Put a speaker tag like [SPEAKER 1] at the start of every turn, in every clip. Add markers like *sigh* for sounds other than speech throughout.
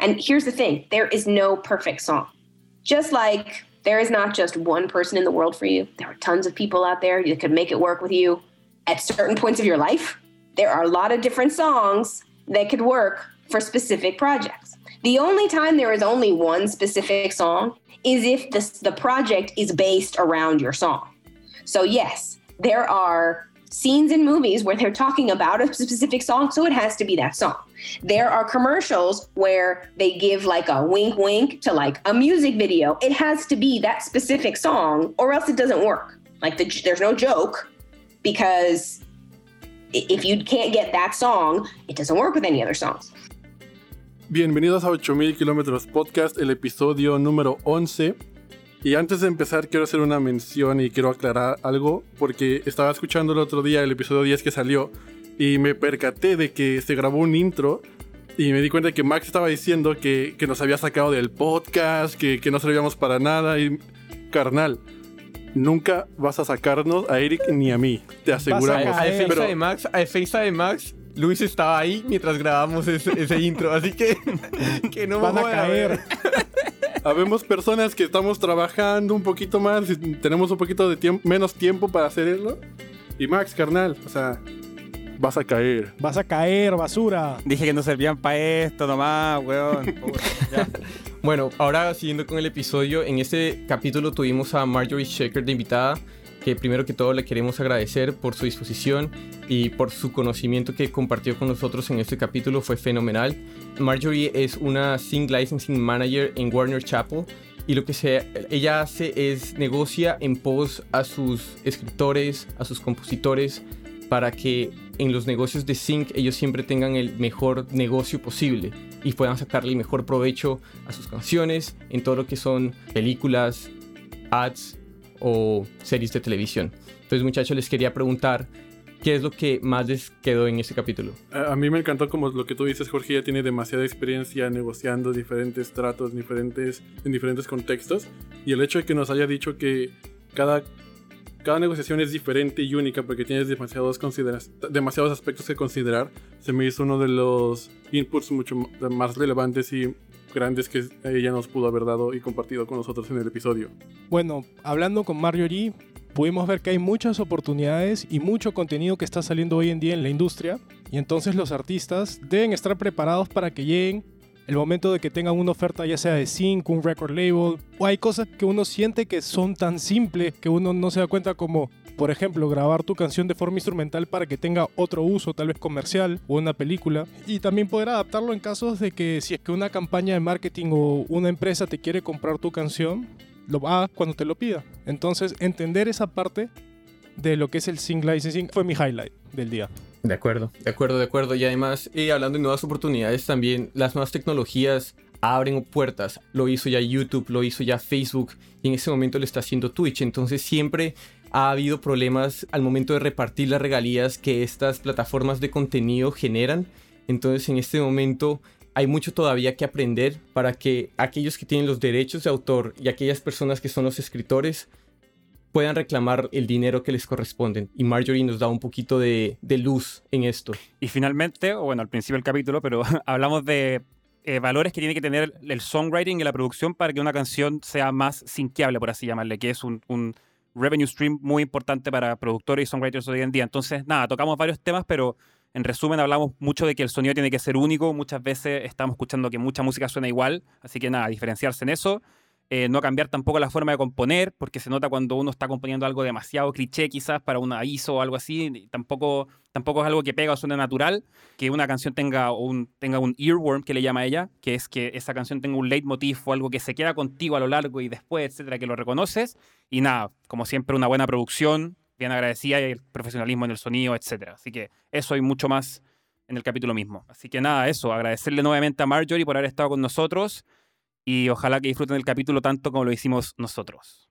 [SPEAKER 1] And here's the thing there is no perfect song. Just like there is not just one person in the world for you, there are tons of people out there that could make it work with you at certain points of your life. There are a lot of different songs that could work for specific projects. The only time there is only one specific song is if the, the project is based around your song. So, yes, there are scenes in movies where they're talking about a specific song, so it has to be that song. There are commercials where they give like a wink wink to like a music video. It has to be that specific song, or else it doesn't work. Like the, there's no joke because if you can't get that song, it doesn't work with any other songs.
[SPEAKER 2] Bienvenidos a 8000 kilómetros podcast, el episodio número 11. Y antes de empezar quiero hacer una mención y quiero aclarar algo porque estaba escuchando el otro día el episodio 10 que salió y me percaté de que se grabó un intro y me di cuenta de que Max estaba diciendo que, que nos había sacado del podcast, que, que no servíamos para nada y carnal. Nunca vas a sacarnos a Eric ni a mí, te aseguramos.
[SPEAKER 3] A, a defensa
[SPEAKER 2] Pero-
[SPEAKER 3] de Max, a defensa de Max, Luis estaba ahí mientras grabábamos ese, ese intro, así que *laughs* que no me
[SPEAKER 4] Van a caer. *laughs*
[SPEAKER 2] Habemos personas que estamos trabajando un poquito más y tenemos un poquito de tiempo, menos tiempo para hacerlo. Y Max, carnal, o sea, vas a caer.
[SPEAKER 4] Vas a caer, basura.
[SPEAKER 5] Dije que no servían para esto nomás, weón. *laughs* Ya.
[SPEAKER 3] Bueno, ahora siguiendo con el episodio, en este capítulo tuvimos a Marjorie Shaker de invitada, que primero que todo le queremos agradecer por su disposición y por su conocimiento que compartió con nosotros en este capítulo, fue fenomenal. Marjorie es una Sing Licensing Manager en Warner Chapel y lo que ella hace es negocia en pos a sus escritores, a sus compositores, para que en los negocios de Sync ellos siempre tengan el mejor negocio posible y puedan sacarle el mejor provecho a sus canciones, en todo lo que son películas, ads o series de televisión. Entonces muchachos les quería preguntar qué es lo que más les quedó en este capítulo.
[SPEAKER 2] A a mí me encantó como lo que tú dices, Jorge, ya tiene demasiada experiencia negociando diferentes tratos, diferentes, en diferentes contextos. Y el hecho de que nos haya dicho que cada, cada negociación es diferente y única porque tienes demasiados, demasiados aspectos que considerar, se me hizo uno de los inputs mucho más relevantes y grandes que ella nos pudo haber dado y compartido con nosotros en el episodio.
[SPEAKER 4] Bueno, hablando con Marjorie, pudimos ver que hay muchas oportunidades y mucho contenido que está saliendo hoy en día en la industria. Y entonces los artistas deben estar preparados para que lleguen el momento de que tengan una oferta ya sea de sync, un record label, o hay cosas que uno siente que son tan simples que uno no se da cuenta como, por ejemplo, grabar tu canción de forma instrumental para que tenga otro uso, tal vez comercial o una película, y también poder adaptarlo en casos de que si es que una campaña de marketing o una empresa te quiere comprar tu canción, lo hagas cuando te lo pida. Entonces, entender esa parte de lo que es el sync licensing fue mi highlight del día.
[SPEAKER 3] De acuerdo, de acuerdo, de acuerdo. Y además, eh, hablando de nuevas oportunidades, también las nuevas tecnologías abren puertas. Lo hizo ya YouTube, lo hizo ya Facebook y en ese momento lo está haciendo Twitch. Entonces siempre ha habido problemas al momento de repartir las regalías que estas plataformas de contenido generan. Entonces en este momento hay mucho todavía que aprender para que aquellos que tienen los derechos de autor y aquellas personas que son los escritores puedan reclamar el dinero que les corresponden. Y Marjorie nos da un poquito de, de luz en esto.
[SPEAKER 5] Y finalmente, o bueno, al principio del capítulo, pero *laughs* hablamos de eh, valores que tiene que tener el songwriting y la producción para que una canción sea más sinqueable, por así llamarle, que es un, un revenue stream muy importante para productores y songwriters hoy en día. Entonces, nada, tocamos varios temas, pero en resumen hablamos mucho de que el sonido tiene que ser único. Muchas veces estamos escuchando que mucha música suena igual, así que nada, diferenciarse en eso. Eh, no cambiar tampoco la forma de componer, porque se nota cuando uno está componiendo algo demasiado cliché quizás para un aviso o algo así, tampoco, tampoco es algo que pega o suene natural, que una canción tenga un, tenga un earworm, que le llama ella, que es que esa canción tenga un leitmotiv o algo que se queda contigo a lo largo y después, etcétera, que lo reconoces. Y nada, como siempre, una buena producción, bien agradecida y el profesionalismo en el sonido, etcétera. Así que eso y mucho más en el capítulo mismo. Así que nada, eso, agradecerle nuevamente a Marjorie por haber estado con nosotros y ojalá que disfruten el capítulo tanto como lo hicimos nosotros.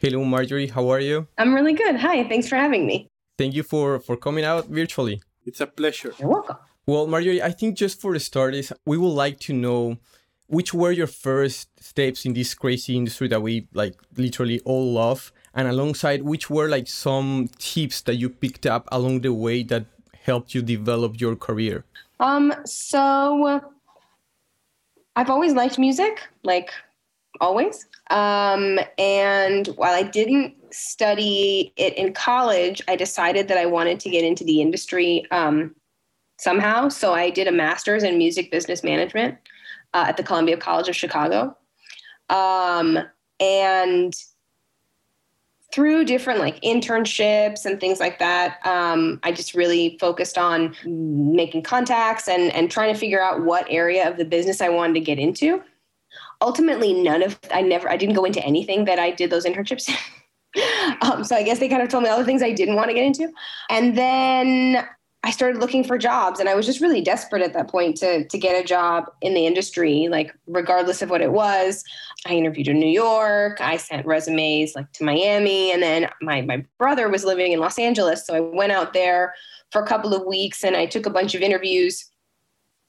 [SPEAKER 3] Hello Marjorie, how are you?
[SPEAKER 1] I'm really good. Hi, thanks for having me.
[SPEAKER 3] Thank you for, for coming out virtually.
[SPEAKER 2] It's a pleasure.
[SPEAKER 1] You're welcome.
[SPEAKER 3] Well, Marjorie, I think just for the start is we would like to know which were your first steps in this crazy industry that we like literally all love and alongside which were like some tips that you picked up along the way that helped you develop your career.
[SPEAKER 1] Um, so I've always liked music, like always. Um, and while I didn't study it in college, I decided that I wanted to get into the industry um, somehow. So I did a master's in music business management uh, at the Columbia College of Chicago. Um, and through different like internships and things like that, um, I just really focused on making contacts and and trying to figure out what area of the business I wanted to get into. Ultimately, none of I never I didn't go into anything that I did those internships. *laughs* um, so I guess they kind of told me all the things I didn't want to get into, and then I started looking for jobs and I was just really desperate at that point to to get a job in the industry, like regardless of what it was. I interviewed in New York, I sent resumes like to Miami, and then my my brother was living in Los Angeles, so I went out there for a couple of weeks and I took a bunch of interviews.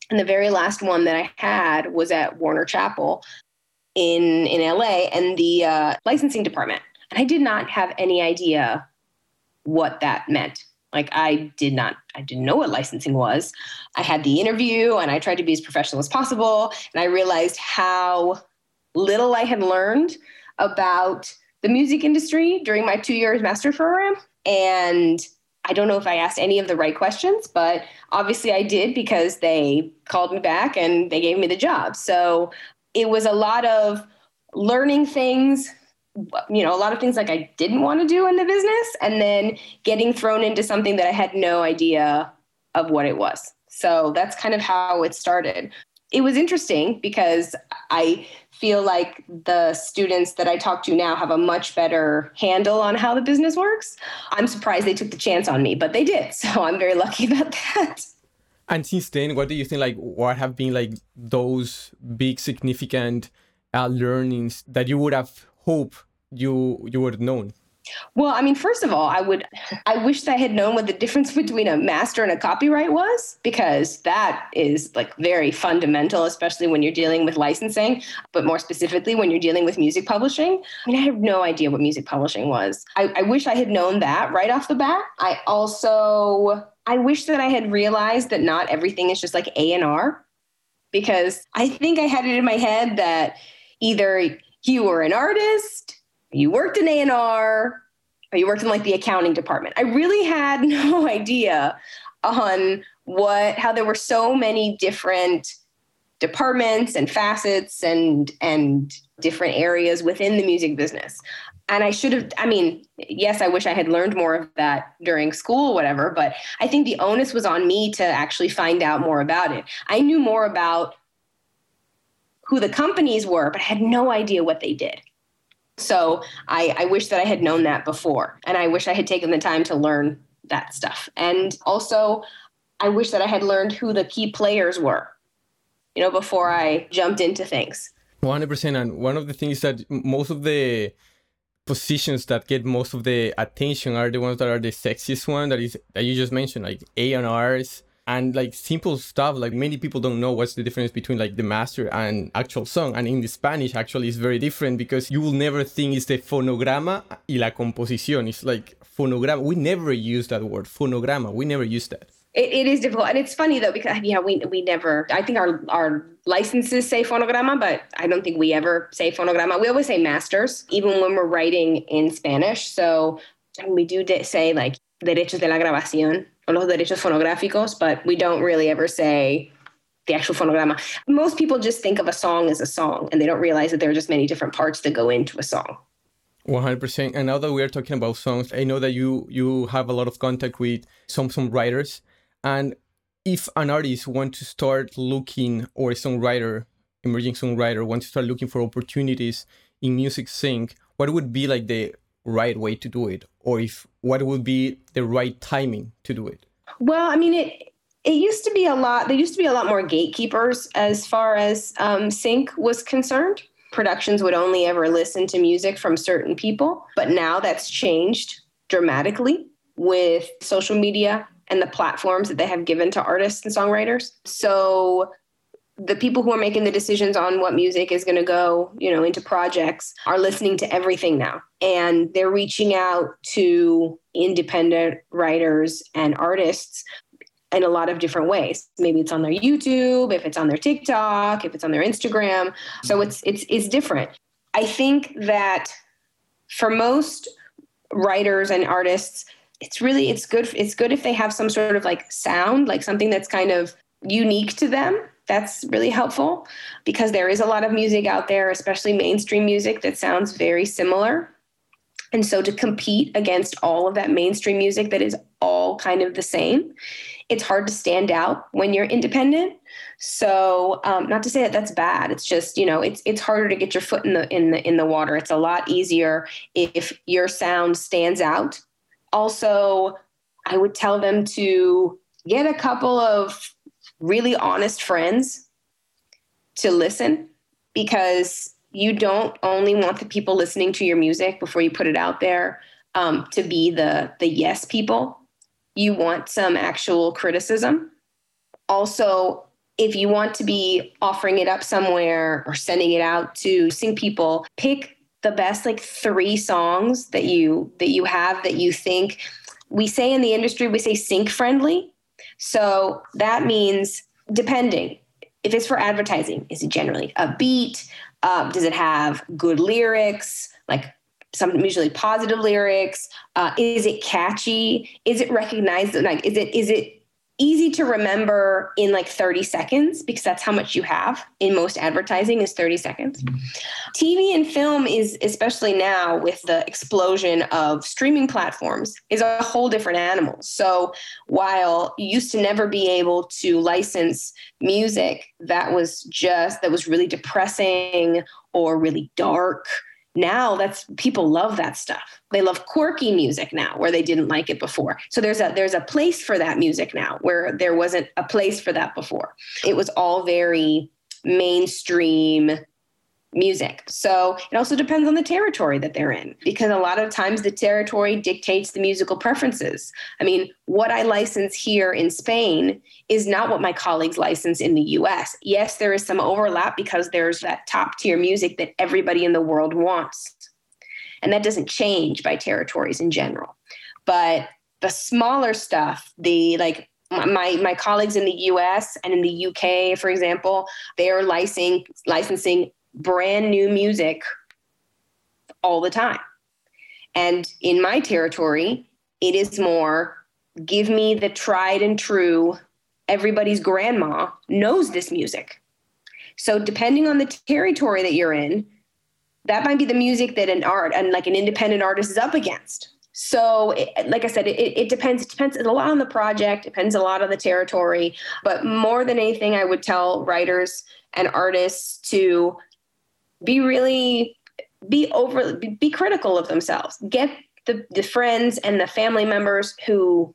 [SPEAKER 1] And the very last one that I had was at Warner Chappell in in LA and the uh, licensing department. And I did not have any idea what that meant like I did not, I didn't know what licensing was. I had the interview and I tried to be as professional as possible. And I realized how little I had learned about the music industry during my two years master program. And I don't know if I asked any of the right questions, but obviously I did because they called me back and they gave me the job. So it was a lot of learning things you know, a lot of things like I didn't want to do in the business and then getting thrown into something that I had no idea of what it was. So that's kind of how it started. It was interesting because I feel like the students that I talk to now have a much better handle on how the business works. I'm surprised they took the chance on me, but they did. *laughs* So I'm very lucky about that.
[SPEAKER 3] And since then, what do you think? Like, what have been like those big significant uh, learnings that you would have hoped you you would have known?
[SPEAKER 1] Well, I mean, first of all, I would I wish I had known what the difference between a master and a copyright was because that is like very fundamental, especially when you're dealing with licensing, but more specifically when you're dealing with music publishing. I mean, I have no idea what music publishing was. I, I wish I had known that right off the bat. I also I wish that I had realized that not everything is just like A and R, because I think I had it in my head that either you were an artist you worked in A&R or you worked in like the accounting department. I really had *laughs* no idea on what how there were so many different departments and facets and and different areas within the music business. And I should have I mean, yes, I wish I had learned more of that during school whatever, but I think the onus was on me to actually find out more about it. I knew more about who the companies were, but I had no idea what they did. So I, I wish that I had known that before. And I wish I had taken the time to learn that stuff. And also, I wish that I had learned who the key players were, you know, before I jumped into things.
[SPEAKER 3] 100%. And one of the things that most of the positions that get most of the attention are the ones that are the sexiest one that is that you just mentioned, like A and like simple stuff like many people don't know what's the difference between like the master and actual song. And in the spanish actually it's very different because you will never think it's the fonograma y la composición. It's like fonograma. We never use that word fonograma. We never use that.
[SPEAKER 1] It, it is difficult. And it's funny though because you know we, we never i think our our licenses say fonograma but i don't think we ever say fonograma. We always say masters even when we're writing in spanish. So we do say like derechos de la grabación los derechos fonográficos, but we don't really ever say the actual phonograma. Most people just think of a song as a song and they don't realize that there are just many different parts that go into a song.
[SPEAKER 3] 100%. And now that we are talking about songs, I know that you you have a lot of contact with some some writers and if an artist wants to start looking or a songwriter, emerging songwriter wants to start looking for opportunities in music sync, what would be like the right way to do it or if what would be the right timing to do it?
[SPEAKER 1] Well i mean it it used to be a lot there used to be a lot more gatekeepers as far as um, sync was concerned. Productions would only ever listen to music from certain people but now that's changed dramatically with social media and the platforms that they have given to artists and songwriters. So the people who are making the decisions on what music is going to go, you know, into projects are listening to everything now. And they're reaching out to independent writers and artists. in a lot of different ways. Maybe it's on their YouTube, if it's on their TikTok, if it's on their Instagram. So it's it's it's different. I think that for most writers and artists, it's really it's good it's good if they have some sort of like sound, like something that's kind of unique to them. That's really helpful because there is a lot of music out there, especially mainstream music that sounds very similar. And so to compete against all of that mainstream music that is all kind of the same, it's hard to stand out when you're independent. So, um, not to say that that's bad. It's just you know, it's it's harder to get your foot in the in the in the water. It's a lot easier if your sound stands out. Also, I would tell them to get a couple of really honest friends to listen because you don't only want the people listening to your music before you put it out there um, to be the the yes people you want some actual criticism. Also, if you want to be offering it up somewhere or sending it out to sync people, pick the best like three songs that you that you have that you think we say in the industry we say sync friendly. So that means depending if it's for advertising, is it generally a beat? Um, does it have good lyrics? Like some usually positive lyrics uh, is it catchy is it recognized like is it is it easy to remember in like 30 seconds because that's how much you have in most advertising is 30 seconds. Mm-hmm. Tv and film is especially now with the explosion of streaming platforms is a whole different animal. So while you used to never be able to license music that was just that was really depressing or really dark now that's people love that stuff. They love quirky music now where they didn't like it before. So there's a there's a place for that music now where there wasn't a place for that before. It was all very mainstream music. So it also depends on the territory that they're in because a lot of times the territory dictates the musical preferences. I mean, what I license here in Spain is not what my colleagues license in the US. Yes, there is some overlap because there's that top tier music that everybody in the world wants. And that doesn't change by territories in general. But the smaller stuff, the like my my colleagues in the US and in the UK, for example, they are licensing licensing brand new music all the time. And in my territory, it is more give me the tried and true, everybody's grandma knows this music. So depending on the territory that you're in, that might be the music that an art and like an independent artist is up against. So, it, like I said, it, it depends. It depends a lot on the project. Depends a lot on the territory. But more than anything, I would tell writers and artists to be really be over be, critical of themselves. Get the, the friends and the family members who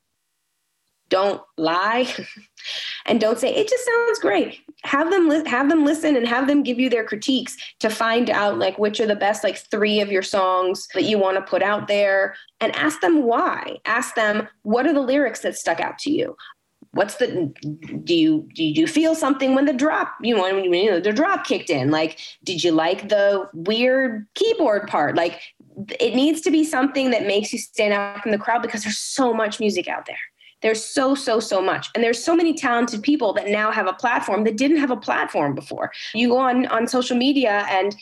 [SPEAKER 1] don't lie *laughs* and don't say it just sounds great. Have them li- have them listen and have them give you their critiques to find out like which are the best like three of your songs that you want to put out there and ask them why. Ask them what are the lyrics that stuck out to you what's the do you do you feel something when the drop you know when you know the drop kicked in? Like did you like the weird keyboard part? Like it needs to be something that makes you stand out from the crowd because there's so much music out there. There's so so so much. And there's so many talented people that now have a platform that didn't have a platform before. You go on on social media and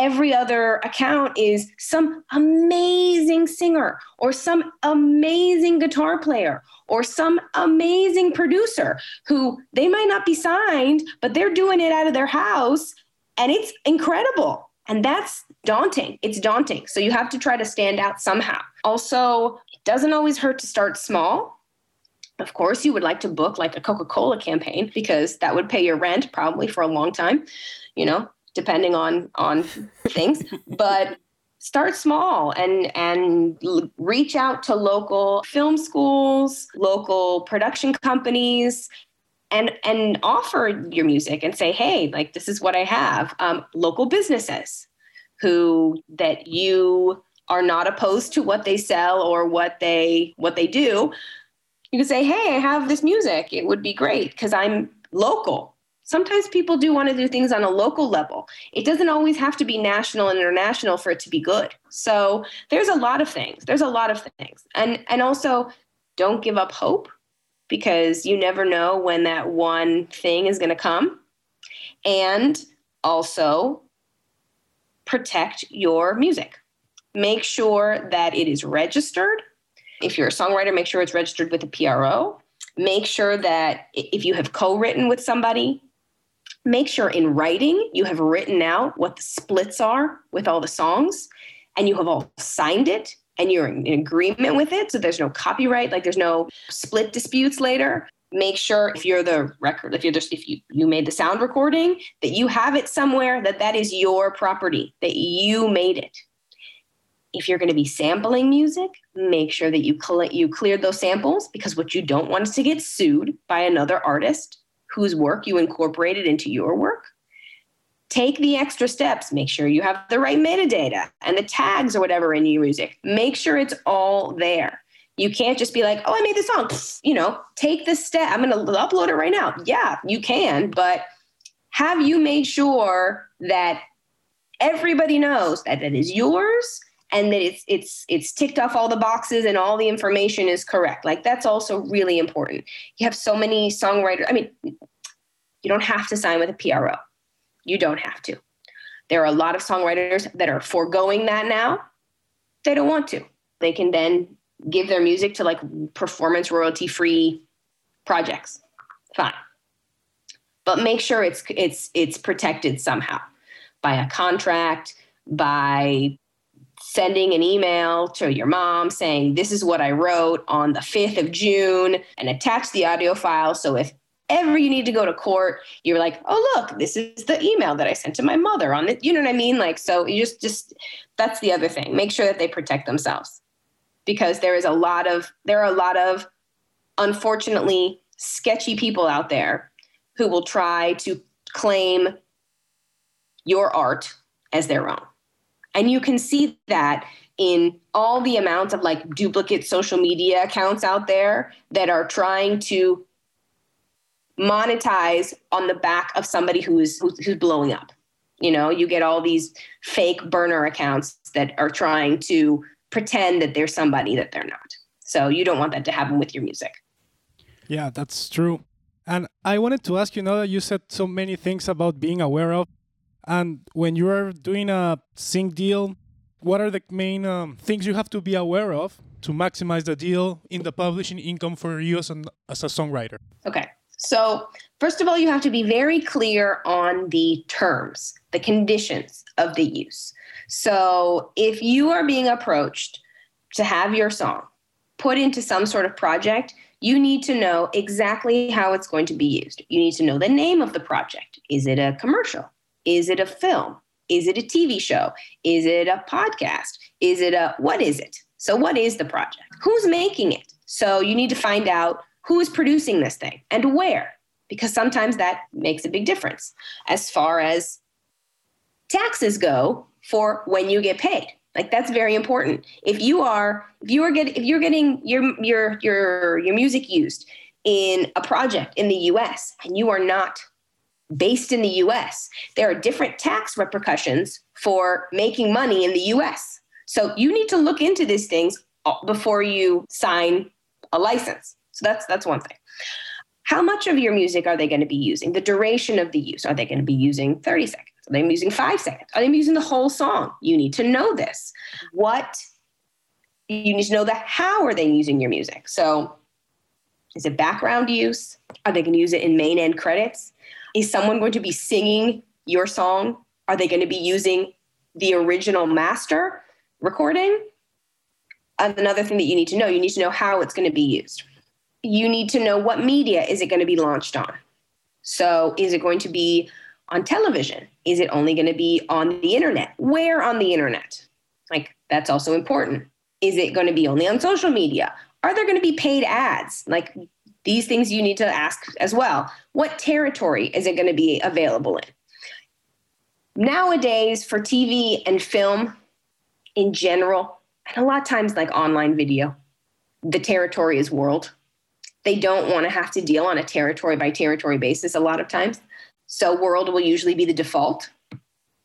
[SPEAKER 1] every other account is some amazing singer or some amazing guitar player or some amazing producer who they might not be signed, but they're doing it out of their house and it's incredible. And that's daunting. It's daunting. So you have to try to stand out somehow. Also, it doesn't always hurt to start small. Of course, you would like to book like a Coca Cola campaign because that would pay your rent probably for a long time, you know, depending on on things. But start small and and reach out to local film schools local production companies and and offer your music and say hey like this is what i have um, local businesses who that you are not opposed to what they sell or what they what they do you can say hey i have this music it would be great because i'm local sometimes people do want to do things on a local level. It doesn't always have to be national and international for it to be good. So there's a lot of things. There's a lot of things. And and also don't give up hope because you never know when that one thing is going to come. And also protect your music. Make sure that it is registered. If you're a songwriter, make sure it's registered with a PRO. Make sure that if you have co written with somebody, make sure in writing you have written out what the splits are with all the songs and you have all signed it and you're in agreement with it. So there's no copyright, like there's no split disputes later. Make sure if you're the record, if you're just, if you, you made the sound recording, that you have it somewhere that that is your property, that you made it. If you're going to be sampling music, make sure that you collect, you cleared those samples because what you don't want is to get sued by another artist whose work you incorporated into your work take the extra steps. Make sure you have the right metadata and the tags or whatever in your music. Make sure it's all there. You can't just be like, oh, I made this song. You know, take the step. I'm going to upload it right now. Yeah, you can, but have you made sure that everybody knows that it is yours and that it's it's it's ticked off all the boxes and all the information is correct. Like that's also really important. You have so many songwriters. I mean, you don't have to sign with a PRO. You don't have to. There are a lot of songwriters that are foregoing that now. They don't want to. They can then give their music to like performance royalty free projects. Fine. But make sure it's it's it's protected somehow by a contract, by sending an email to your mom saying this is what I wrote on the 5th of June and attach the audio file so if ever you need to go to court, you're like, oh look, this is the email that I sent to my mother on it. You know what I mean? Like, so you just just that's the other thing. Make sure that they protect themselves because there is a lot of there are a lot of unfortunately sketchy people out there who will try to claim your art as their own. And you can see that in all the amounts of like duplicate social media accounts out there that are trying to monetize on the back of somebody who's who's blowing up. You know, you get all these fake burner accounts that are trying to pretend that they're somebody that they're not. So you don't want that to happen with your music.
[SPEAKER 4] Yeah, that's true. And I wanted to ask you now that you said so many things about being aware of, and when you are doing a sync deal, what are the main um, things you have to be aware of to maximize the deal in the publishing income for you as, an, as a songwriter?
[SPEAKER 1] Okay. So, first of all, you have to be very clear on the terms, the conditions of the use. So, if you are being approached to have your song put into some sort of project, you need to know exactly how it's going to be used. You need to know the name of the project. Is it a commercial? Is it a film? Is it a TV show? Is it a podcast? Is it a what is it? So, what is the project? Who's making it? So, you need to find out who is producing this thing and where, because sometimes that makes a big difference as far as taxes go for when you get paid. Like that's very important. If you are if you are getting if you're getting your your your your music used in a project in the US and you are not based in the US, there are different tax repercussions for making money in the US. So you need to look into these things uh, before you sign a license. So that's that's one thing. How much of your music are they going to be using? The duration of the use. Are they going to be using 30 seconds? Are they using five seconds? Are they using the whole song? You need to know this. What you need to know the how are they using your music? So is it background use? Are they going to use it in main end credits? Is someone going to be singing your song? Are they going to be using the original master recording? Another thing that you need to know, you need to know how it's going to be used you need to know what media is it going to be launched on. So, is it going to be on television? Is it only going to be on the internet? Where on the internet? Like, that's also important. Is it going to be only on social media? Are there going to be paid ads? Like, these things you need to ask as well. What territory is it going to be available in? Nowadays, for TV and film in general, and a lot of times like online video, the territory is world they don't want to have to deal on a territory by territory basis a lot of times. So, world will usually be the default.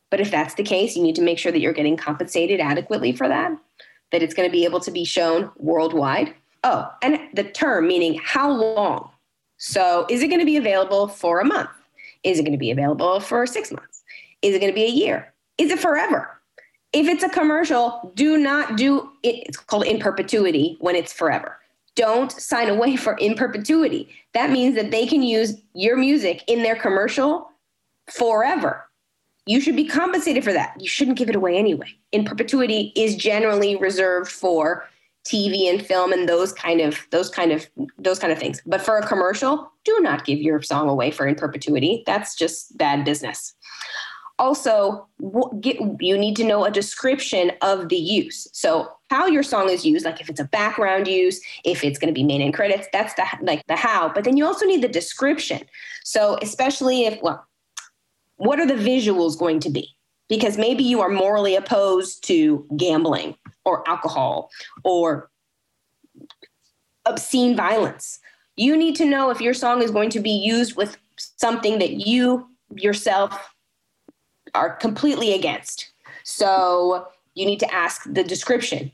[SPEAKER 1] But if that's the case, you need to make sure that you're getting compensated adequately for that, that it's going to be able to be shown worldwide. Oh, and the term meaning how long. So is it going to be available for a month? Is it going to be available for six months? Is it going to be a year? Is it forever? If it's a commercial, do not do it. It's called in perpetuity when it's forever. Don't sign away for in perpetuity. That means that they can use your music in their commercial forever. You should be compensated for that. You shouldn't give it away anyway. In perpetuity is generally reserved for TV and film and those kind of those kind of those kind of things. But for a commercial, do not give your song away for in perpetuity. That's just bad business. Also, get, you need to know a description of the use. So how your song is used, like if it's a background use, if it's going to be main in credits, that's the like the how. But then you also need the description. So especially if well, what are the visuals going to be? Because maybe you are morally opposed to gambling or alcohol or obscene violence. You need to know if your song is going to be used with something that you yourself are completely against. So you need to ask the description,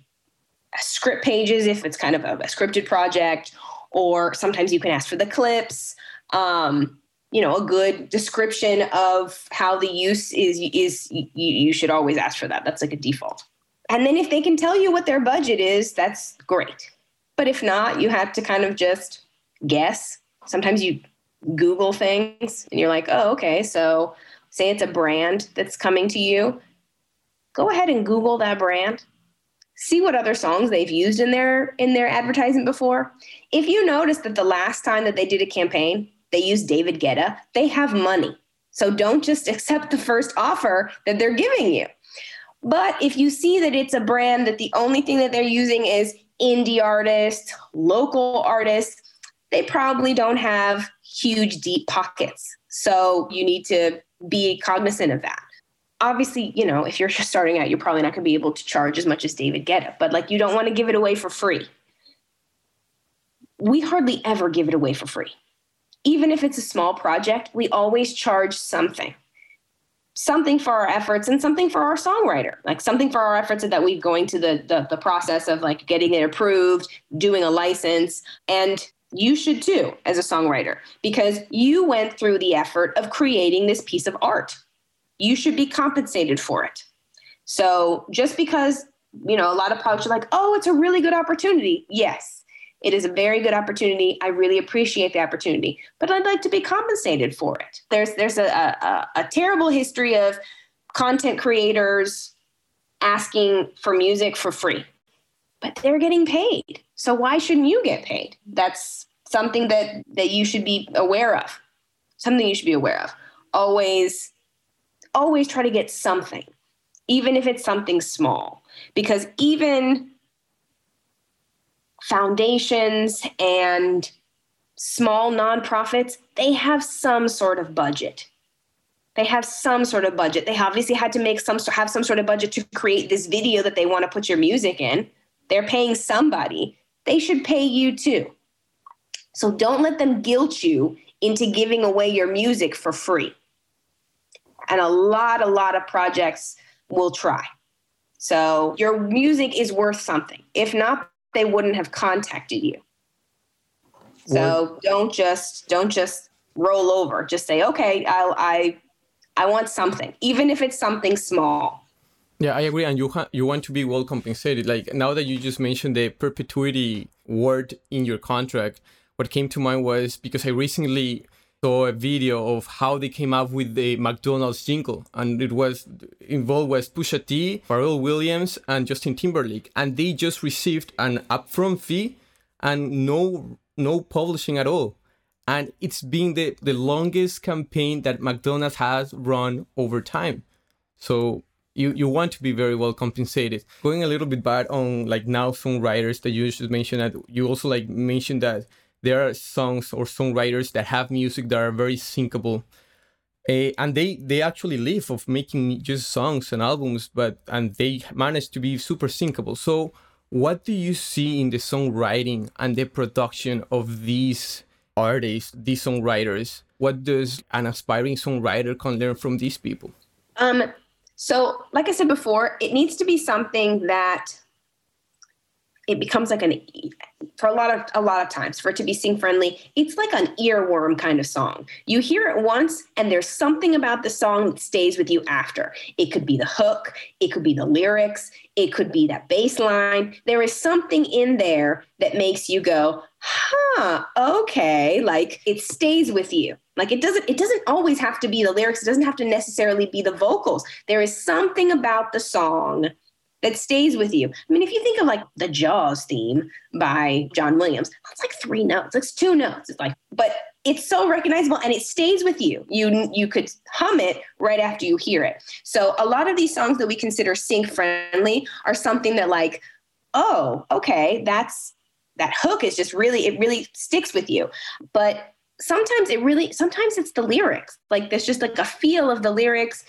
[SPEAKER 1] script pages if it's kind of a, a scripted project, or sometimes you can ask for the clips. Um, you know, a good description of how the use is is you, you should always ask for that. That's like a default. And then if they can tell you what their budget is, that's great. But if not, you have to kind of just guess. Sometimes you Google things and you're like, oh, okay, so say it's a brand that's coming to you, go ahead and Google that brand. See what other songs they've used in their in their advertising before. If you notice that the last time that they did a campaign, they use David Guetta, they have money. So don't just *laughs* accept the first offer that they're giving you. But if you see that it's a brand that the only thing that they're using is indie artists, local artists, they probably don't have huge deep pockets. So you need to be cognizant of that. Obviously, you know, if you're just *laughs* starting out, you're probably not going to be able to charge as much as David Guetta, but like you don't want to give it away for free. We hardly ever give it away for free. Even if it's a small project, we always charge something. Something for our efforts and something for our songwriter, like something for our efforts that we've going to the, the, the process of like getting it approved, doing a license, and you should too, as a songwriter, because you went through the effort of creating this piece of art. You should be compensated for it. So just because, you know, a lot of projects are like, oh, it's a really good opportunity. Yes, it is a very good opportunity. I really appreciate the opportunity, but I'd like to be compensated for it. There's there's a, a, a terrible history of content creators asking for music for free but they're getting paid. So why shouldn't you get paid? That's something that that you should be aware of. Something you should be aware of. Always always try to get something, even if it's something small, because even foundations and small nonprofits, they have some sort of budget. They have some sort of budget. They obviously had to make some have some sort of budget to create this video that they want to put your music in they're paying somebody. They should pay you too. So don't let them guilt you into giving away your music for free. And a lot, a lot of projects will try. So your music is worth something. If not, they wouldn't have contacted you. So don't just don't just roll over. Just say, okay, I I I want something, even if it's something small.
[SPEAKER 3] Yeah, I agree. And you ha- you want to be well compensated. Like now that you just mentioned the perpetuity word in your contract, what came to mind was because I recently saw a video of how they came up with the McDonald's jingle, and it was involved was Pusha T, Pharrell Williams, and Justin Timberlake, and they just received an upfront fee and no no publishing at all. And it's been the, the longest campaign that McDonald's has run over time. So you you want to be very well compensated. Going a little bit back on like now songwriters that you just mentioned that you also like mentioned that there are songs or songwriters that have music that are very syncable. Uh, and they they actually live of making just songs and albums but and they manage to be super syncable so what do you see in the songwriting and the production of these artists these songwriters what does an aspiring songwriter can learn from these people
[SPEAKER 1] um so, like I said before, it needs to be something that it becomes like an for a lot of a lot of times for it to be sync friendly it's like an earworm kind of song. You hear it once and there's something about the song that stays with you after. It could be the hook it could be the lyrics it could be that bass line. There is something in there that makes you go huh okay like it stays with you. Like it doesn't it doesn't always have to be the lyrics it doesn't have to necessarily be the vocals. There is something about the song that stays with you. I mean, if you think of like the Jaws theme by John Williams, that's like three notes, it's two notes. It's like, but it's so recognizable and it stays with you. You you could hum it right after you hear it. So a lot of these songs that we consider sync friendly are something that like, oh, okay, that's that hook is just really it really sticks with you. But sometimes it really sometimes it's the lyrics like there's just like a feel of the lyrics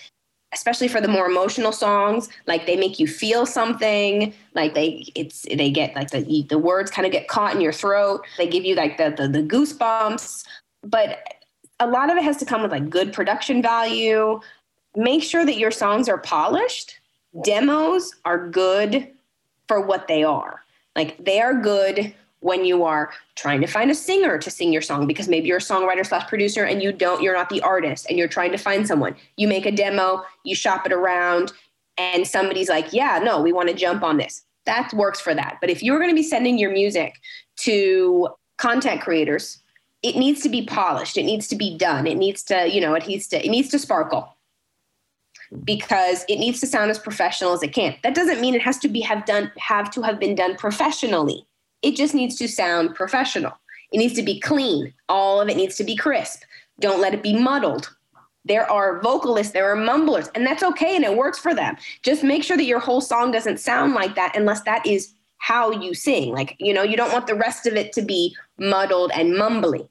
[SPEAKER 1] especially for the more emotional songs like they make you feel something like they it's they get like the the words kind of get caught in your throat. They give you like the, the the, goosebumps. But a lot of it has to come with like good production value. Make sure that your songs are polished. Demos are good for what they are. Like they are good when you are trying to find a singer to sing your song because maybe you're a songwriter slash producer and you don't you're not the artist and you're trying to find someone. You make a demo you shop it around and somebody's like yeah no we want to jump on this. That works for that. But if you're going to be sending your music to content creators it needs to be polished. It needs to be done. It needs to you know it needs to it needs to sparkle. Because it needs to sound as professional as it can. That doesn't mean it has to be have done have to have been done professionally it just needs to sound professional. It needs to be clean. All of it needs to be crisp. Don't let it be muddled. There are vocalists, there are mumblers, and that's okay and it works for them. Just make sure that your whole song doesn't sound like that unless that is how you sing. Like, you know, you don't want the rest of it to be muddled and mumbly.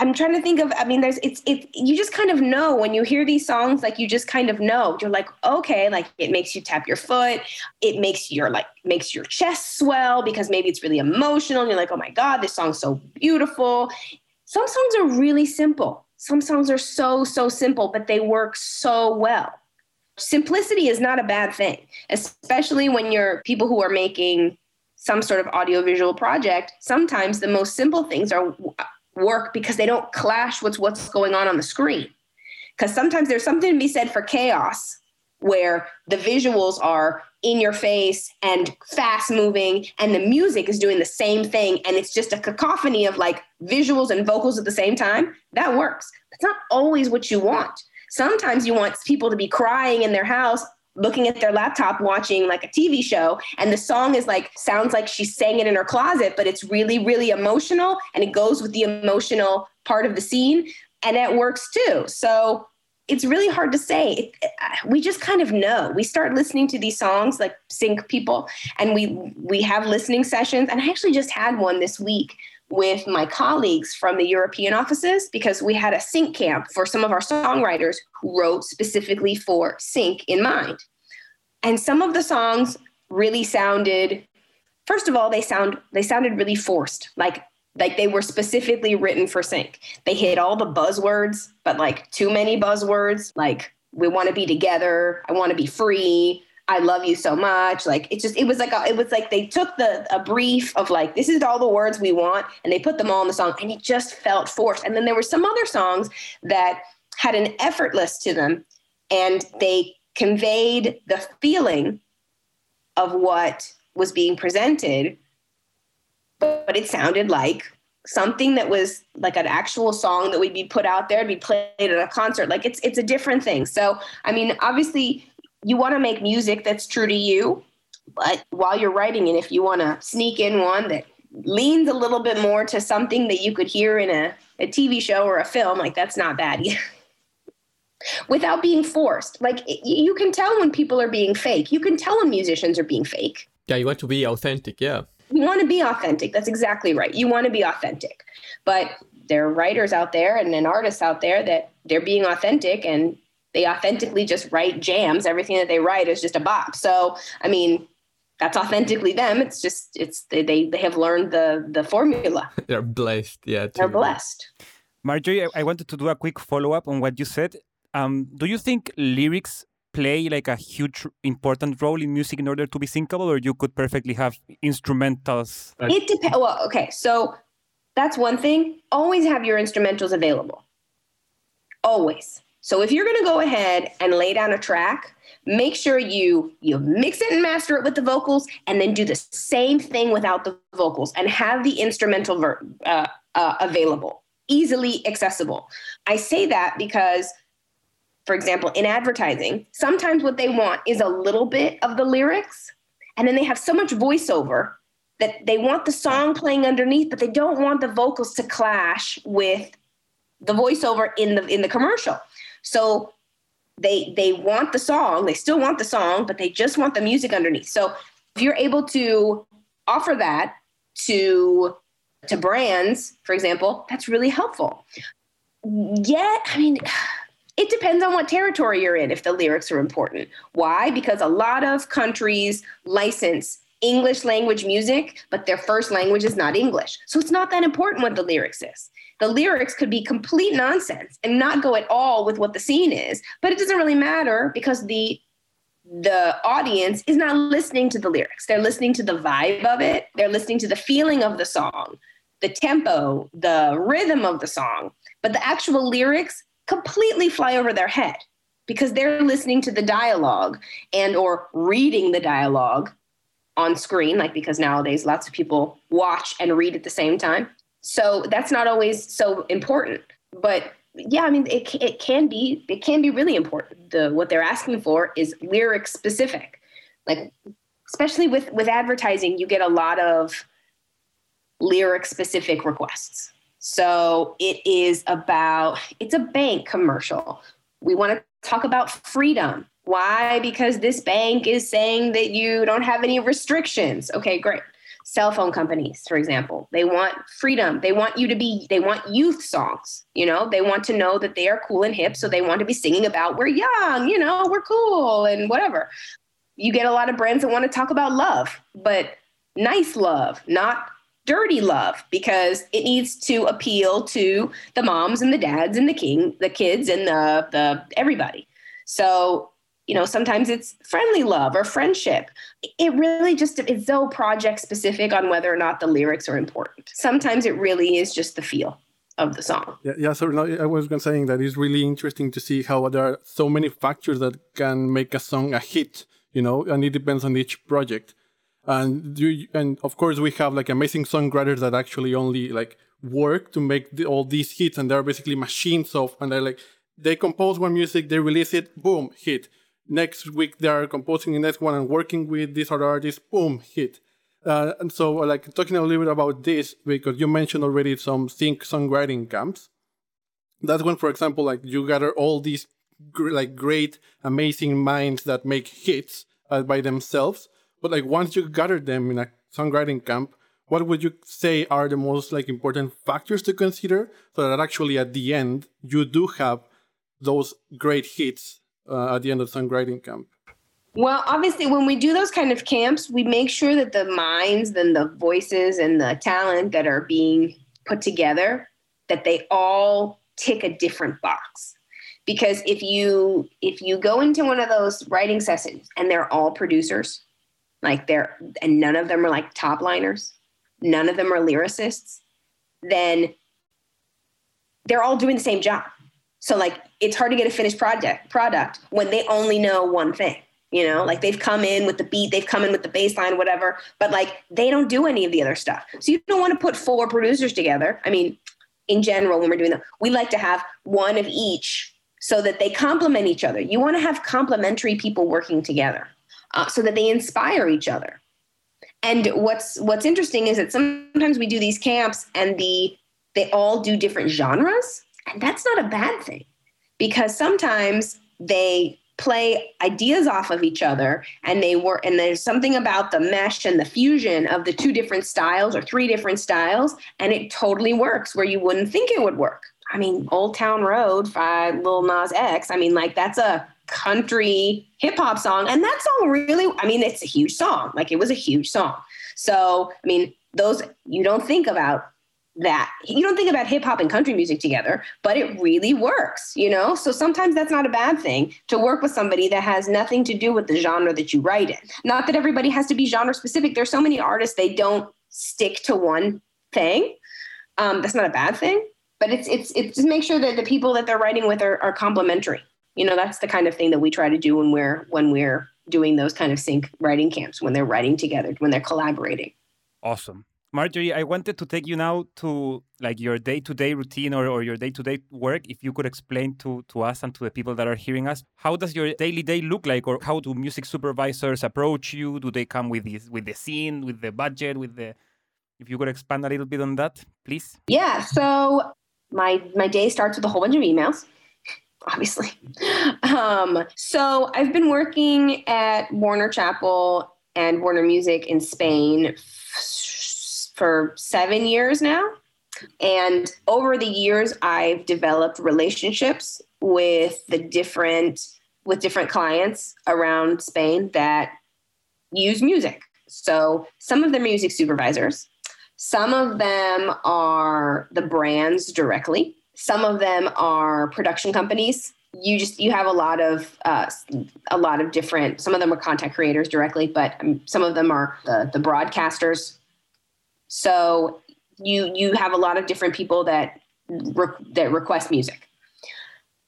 [SPEAKER 1] I'm trying to think of. I mean, there's it's it. You just kind of know when you hear these songs. Like you just kind of know. You're like, okay, like it makes you tap your foot. It makes your like makes your chest swell because maybe it's really emotional. And you're like, oh my god, this song's so beautiful. Some songs are really simple. Some songs are so so simple, but they work so well. Simplicity is not a bad thing, especially when you're people who are making some sort of audiovisual project. Sometimes the most simple things are work because they don't clash with what's going on on the screen. Because sometimes there's something to be said for chaos where the visuals are in your face and fast moving and the music is doing the same thing and it's just a cacophony of like visuals and vocals at the same time that works it's not always what you want sometimes you want people to be crying in their house looking at their laptop watching like a TV show and the song is like sounds like she sang it in her closet but it's really really emotional and it goes with the emotional part of the scene and it works too. So it's really hard to say. Uh, we just kind of know. We start listening to these songs like sync people and we we have listening sessions and I actually just had one this week with my colleagues from the European offices because we had a sync camp for some of our songwriters who wrote specifically for sync in mind. And some of the songs really sounded first of all they sound they sounded really forced like like they were specifically written for sync. They hit all the buzzwords, but like too many buzzwords like we want to be together, I want to be free, I love you so much. Like it just it was like a, it was like they took the a brief of like this is all the words we want and they put them all in the song and it just felt forced. And then there were some other songs that had an effortless to them and they conveyed the feeling of what was being presented but it sounded like something that was like an actual song that would be put out there to be played at a concert. Like it's it's a different thing. So i mean obviously you want to make music that's true to you but while you're writing it if you want to sneak in one that leans a little bit more to something that you could hear in a, a tv show or a film like that's not bad *laughs* without being forced like you can tell when people are being fake you can tell when musicians are being fake
[SPEAKER 3] yeah you want to be authentic yeah
[SPEAKER 1] you want to be authentic that's exactly right you want to be authentic but there are writers out there and, and artists out there that they're being authentic and they authentically just write jams. Everything that they write is just a bop. So, I mean, that's authentically them. It's just it's they they, they have learned the the formula. *laughs*
[SPEAKER 3] They're blessed. Yeah,
[SPEAKER 1] they're blessed.
[SPEAKER 5] Marjorie, I wanted to do a quick follow up on what you said. Um, do you think lyrics play like a huge important role in music in order to be syncable or you could perfectly have instrumentals?
[SPEAKER 1] It depends well okay so that's one thing. Always have your instrumentals available. Always. So if you're going to go ahead and lay down a track make sure you you mix it and master it with the vocals and then do the same thing without the vocals and have the instrumental ver- uh, uh, available. Easily accessible. I say that because for example in advertising sometimes what they want is a little bit of the lyrics and then they have so much voiceover that they want the song playing underneath but they don't want the vocals to clash with the voiceover in the in the commercial. So they they want the song they still want the song but they just want the music underneath. So if you're able to offer that to to brands for example that's really helpful. Yet i mean it depends on what territory you're in if the lyrics are important. Why? Because a lot of countries license english language music but their first language is not english. So it's not that important what the lyrics is. The lyrics could be complete nonsense and not go at all with what the scene is but it doesn't really matter because the the audience is not listening to the lyrics. They're listening to the vibe of it. They're listening to the feeling of the song the tempo the rhythm of the song. But the actual lyrics completely fly over their head because they're listening to the dialogue and or reading the dialogue on screen like because nowadays lots of people watch and read at the same time. So that's not always so important. But yeah i mean it, it can be it can be really important. The what they're asking for is lyric specific. Like especially with with advertising you get a lot of lyric specific requests so it is about it's a bank commercial. We want to talk about freedom. Why? Because this bank is saying that you don't have any restrictions. Okay great. Cell phone companies for example they want freedom. They want you to be they want youth songs you know? They want to know that they are cool and hip so they want to be singing about we're young you know we're cool and whatever. You get a lot of brands that want to talk about love but nice love not dirty love because it needs to appeal to the moms and the dads and the king the kids and the the everybody. So you know sometimes it's friendly love or friendship. It really just it's so project specific on whether or not the lyrics are important. Sometimes it really is just the feel of the song.
[SPEAKER 2] Yeah, yeah so i was saying that it's really interesting to see how there are so many factors that can make a song a hit you know and it depends on each project and you, and of course we have like amazing songwriters that actually only like work to make the, all these hits and they're basically machines of and they're like they compose one music they release it boom hit next week they are composing the next one and working with this other artist, boom, hit. Uh, and so, like talking a little bit about this because you mentioned already some sync songwriting camps. That's when, for example, like you gather all these gr- like great, amazing minds that make hits uh, by themselves. But like once you gather them in a songwriting camp, what would you say are the most like important factors to consider so that actually at the end you do have those great hits uh, at the end of songwriting camp?
[SPEAKER 1] Well, obviously, when we do those kind of camps, we make sure that the minds and the voices and the talent that are being put together, that they all tick a different box. Because if you if you go into one of those writing sessions and they're all producers, like they're and none of them are like top liners, none of them are lyricists, then they're all doing the same job. So like it's hard to get a finished project product when they only know one thing. You know, like they've come in with the beat, they've come in with the bass line, whatever, but like they don't do any of the other stuff. So you don't want to put four producers together. I mean, in general, when we're doing that, we like to have one of each so that they complement each other. You want to have complementary people working together uh, so that they inspire each other. And what's what's interesting is that sometimes we do these camps and the they all do different genres and that's not a bad thing because sometimes they play ideas off of each other and they work and there's something about the mesh and the fusion of the two different styles or three different styles and it totally works where you wouldn't think it would work. I mean, Old Town Road by Lil Nas X, I mean like that's a country hip hop song and that song really I mean it's a huge song. Like it was a huge song. So, I mean, those you don't think about that you don't think about hip hop and country music together, but it really works, you know? So sometimes that's not a bad thing to work with somebody that has nothing to do with the genre that you write in. Not that everybody has to be genre specific. There's so many artists, they don't stick to one thing. Um, that's not a bad thing, but it's, it's, it's just make sure that the people that they're writing with are, are complementary. You know, that's the kind of thing that we try to do when we're, when we're doing those kind of sync writing camps, when they're writing together, when they're collaborating.
[SPEAKER 5] Awesome. Marjorie, I wanted to take you now to like your day-to-day routine or, or your day-to-day work. If you could explain to, to us and to the people that are hearing us, how does your daily day look like, or how do music supervisors approach you? Do they come with this with the scene, with the budget, with the? If you could expand a little bit on that, please.
[SPEAKER 1] Yeah. So my my day starts with a whole bunch of emails. Obviously. Um, so I've been working at Warner Chappell and Warner Music in Spain for seven years now. And over the years, I've developed relationships with the different with different clients around Spain that use music. So some of them are music supervisors. Some of them are the brands directly. Some of them are production companies. You just you have a lot of uh, a lot of different. Some of them are content creators directly, but um, some of them are the the broadcasters so you you have a lot of different people that re- that request music.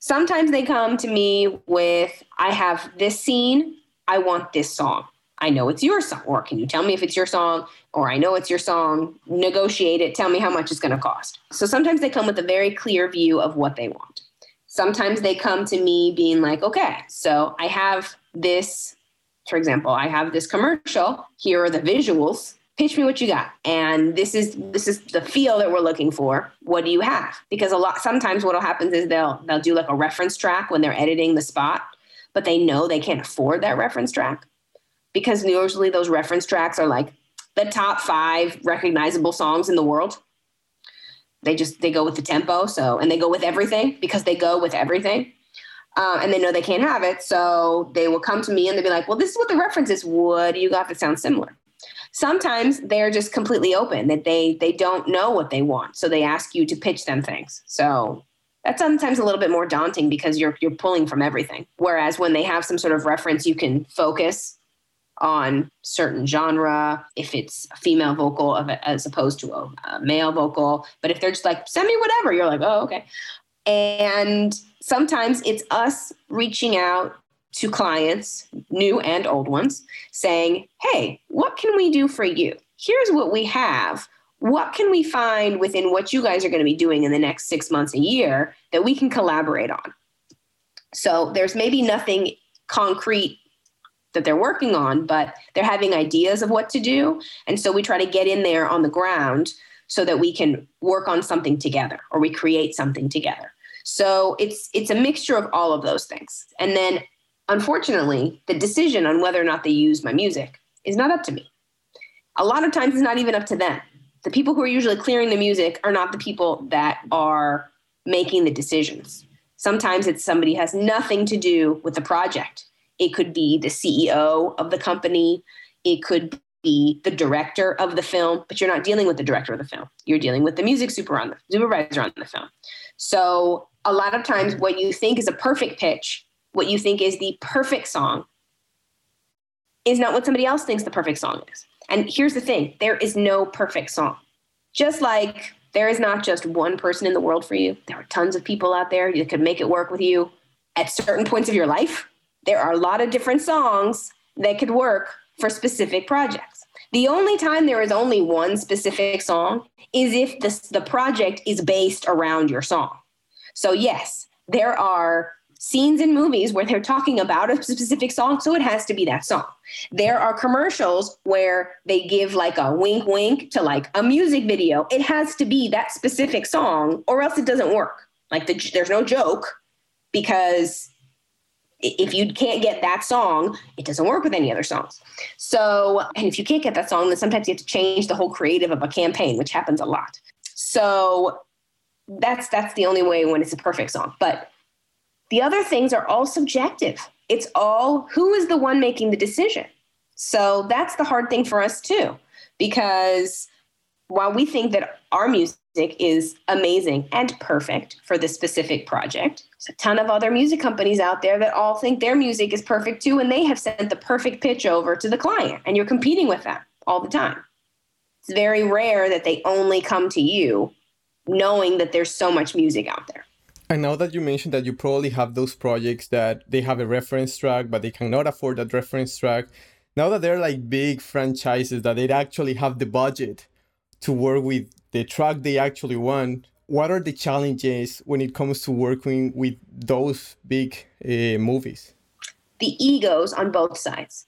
[SPEAKER 1] Sometimes they come to me with I have this scene, I want this song. I know it's your song, or can you tell me if it's your song? Or I know it's your song, negotiate it, tell me how much it's going to cost. So sometimes they come with a very clear view of what they want. Sometimes they come to me being like, okay, so I have this, for example, I have this commercial, here are the visuals pitch me what you got and this is this is the feel that we're looking for what do you have because a lot sometimes what'll happen is they'll they'll do like a reference track when they're editing the spot but they know they can't afford that reference track because usually those reference tracks are like the top five recognizable songs in the world. They just they go with the tempo so and they go with everything because they go with everything. Uh, and they know they can't have it so they will come to me and they'll be like well this is what the reference is. What do you got that sounds similar? Sometimes they're just completely open that they they don't know what they want so they ask you to pitch them things. So that's sometimes a little bit more daunting because you're you're pulling from everything. Whereas when they have some sort of reference you can focus on certain genre if it's a female vocal of as opposed to a, a male vocal but if they're just like send me whatever you're like oh okay and sometimes it's us reaching out to clients, new and old ones, saying, Hey, what can we do for you? Here's what we have. What can we find within what you guys are going to be doing in the next six months, a year that we can collaborate on? So there's maybe nothing concrete that they're working on, but they're having ideas of what to do. And so we try to get in there on the ground so that we can work on something together or we create something together. So it's it's a mixture of all of those things. And then Unfortunately, the decision on whether or not they use my music is not up to me. A lot of times it's not even up to them. The people who are usually clearing the music are not the people that are making the decisions. Sometimes it's somebody has nothing to do with the project. It could be the CEO of the company, it could be the director of the film, but you're not dealing with the director of the film. You're dealing with the music super on the, supervisor on the film. So a lot of times what you think is a perfect pitch what you think is the perfect song is not what somebody else thinks the perfect song is. And here's the thing there is no perfect song. Just like there is not just one person in the world for you, there are tons of people out there that could make it work with you at certain points of your life. There are a lot of different songs that could work for specific projects. The only time there is only one specific song is if the, the project is based around your song. So, yes, there are scenes in movies where they're talking about a specific song, so it has to be that song. There are commercials where they give like a wink wink to like a music video. It has to be that specific song, or else it doesn't work. Like the, there's no joke because if you can't get that song, it doesn't work with any other songs. So, and if you can't get that song, then sometimes you have to change the whole creative of a campaign, which happens a lot. So that's that's the only way when it's a perfect song. But the other things are all subjective. It's all who is the one making the decision. So that's the hard thing for us too, because while we think that our music is amazing and perfect for this specific project. There's a ton of other music companies out there that all think their music is perfect too, and they have sent the perfect pitch over to the client, and you're competing with them all the time. It's very rare that they only come to you knowing that there's so much music out there.
[SPEAKER 3] And now that you mentioned that you probably have those projects that they have a reference track, but they cannot afford that reference track, now that they're like big franchises that they actually have the budget to work with the track they actually want, what are the challenges when it comes to working with those big uh, movies?
[SPEAKER 1] The egos on both sides.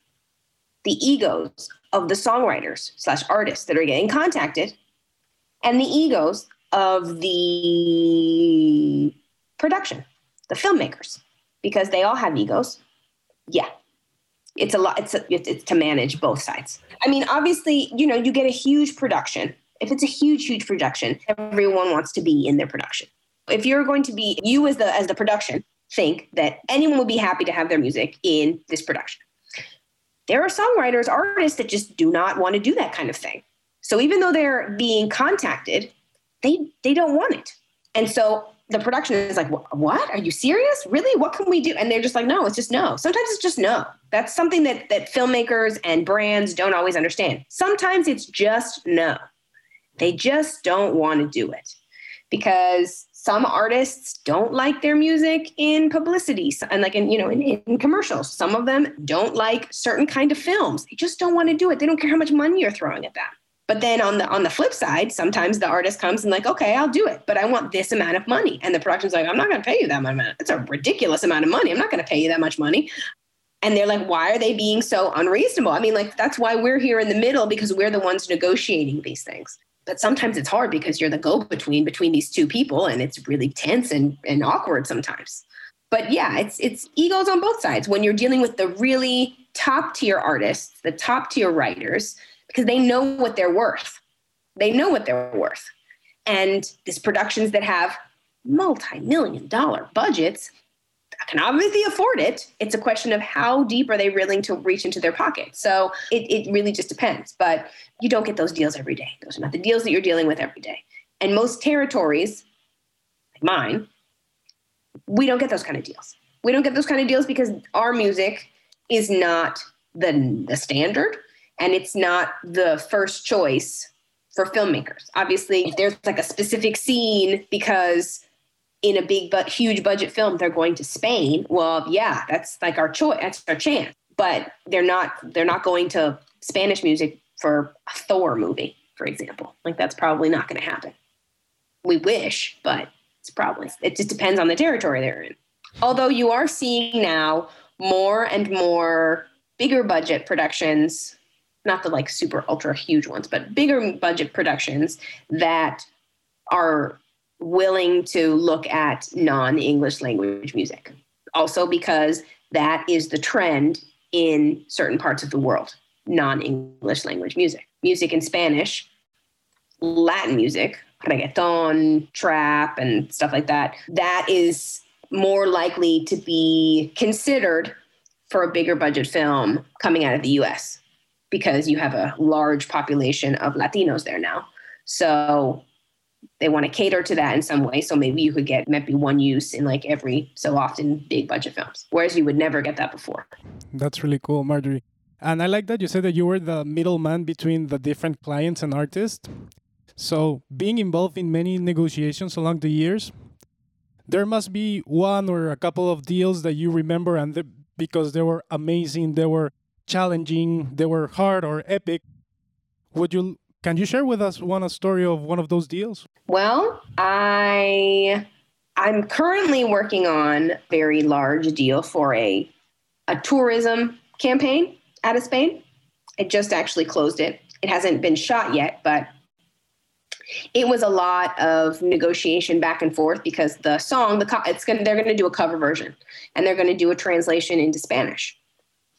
[SPEAKER 1] The egos of the songwriters slash artists that are getting contacted, and the egos of the production, the filmmakers, because they all have egos. Yeah, it's a lot. It's a, it's, it's to manage both sides. I mean, obviously, you know, you get a huge production. If it's a huge, huge production, everyone wants to be in their production. If you're going to be you as the as the production, think that anyone would be happy to have their music in this production. There are songwriters, artists that just do not want to do that kind of thing. So even though they're being contacted, they they don't want it. And so the production is like, what? Are you serious? Really? What can we do? And they're just like, no, it's just no. Sometimes it's just no. That's something that that filmmakers and brands don't always understand. Sometimes it's just no. They just don't want to do it because some artists don't like their music in publicity and like in you know in, in commercials. Some of them don't like certain kind of films. They just don't want to do it. They don't care how much money you're throwing at them. But then on the on the flip side, sometimes the artist comes and like, okay, I'll do it, but I want this amount of money. And the production's like, I'm not going to pay you that much. It's a ridiculous amount of money. I'm not going to pay you that much money. And they're like, why are they being so unreasonable? I mean, like that's why we're here in the middle because we're the ones negotiating these things. But sometimes it's hard because you're the go-between between these two people, and it's really tense and, and awkward sometimes. But yeah, it's it's egos on both sides. When you're dealing with the really top tier artists, the top tier writers, because they know what they're worth. They know what they're worth. And these productions that have multi million dollar budgets can obviously afford it. It's a question of how deep are they willing to reach into their pocket. So it, it really just depends. But you don't get those deals every day. Those are not the deals that you're dealing with every day. And most territories, like mine, we don't get those kind of deals. We don't get those kind of deals because our music is not the, the standard and it's not the first choice for filmmakers. Obviously, if there's like a specific scene because in a big but huge budget film they're going to Spain, well, yeah, that's like our choice, that's our chance. But they're not they're not going to Spanish music for a Thor movie, for example. Like that's probably not going to happen. We wish, but it's probably it just depends on the territory they're in. Although you are seeing now more and more bigger budget productions not the like super ultra huge ones, but bigger budget productions that are willing to look at non English language music. Also, because that is the trend in certain parts of the world non English language music. Music in Spanish, Latin music, reggaeton, trap, and stuff like that, that is more likely to be considered for a bigger budget film coming out of the US because you have a large population of Latinos there now. So they want to cater to that in some way. So maybe you could get maybe one use in like every so often big budget films, whereas you would never get that before.
[SPEAKER 4] That's really cool, Marjorie. And I like that you said that you were the middleman between the different clients and artists. So being involved in many negotiations along the years, there must be one or a couple of deals that you remember and the, because they were amazing, they were challenging, they were hard or epic. Would you can you share with us one a story of one of those deals?
[SPEAKER 1] Well, I I'm currently working on a very large deal for a a tourism campaign out of Spain. I just actually closed it. It hasn't been shot yet, but it was a lot of negotiation back and forth because the song, the co- it's gonna, they're going to do a cover version and they're going to do a translation into Spanish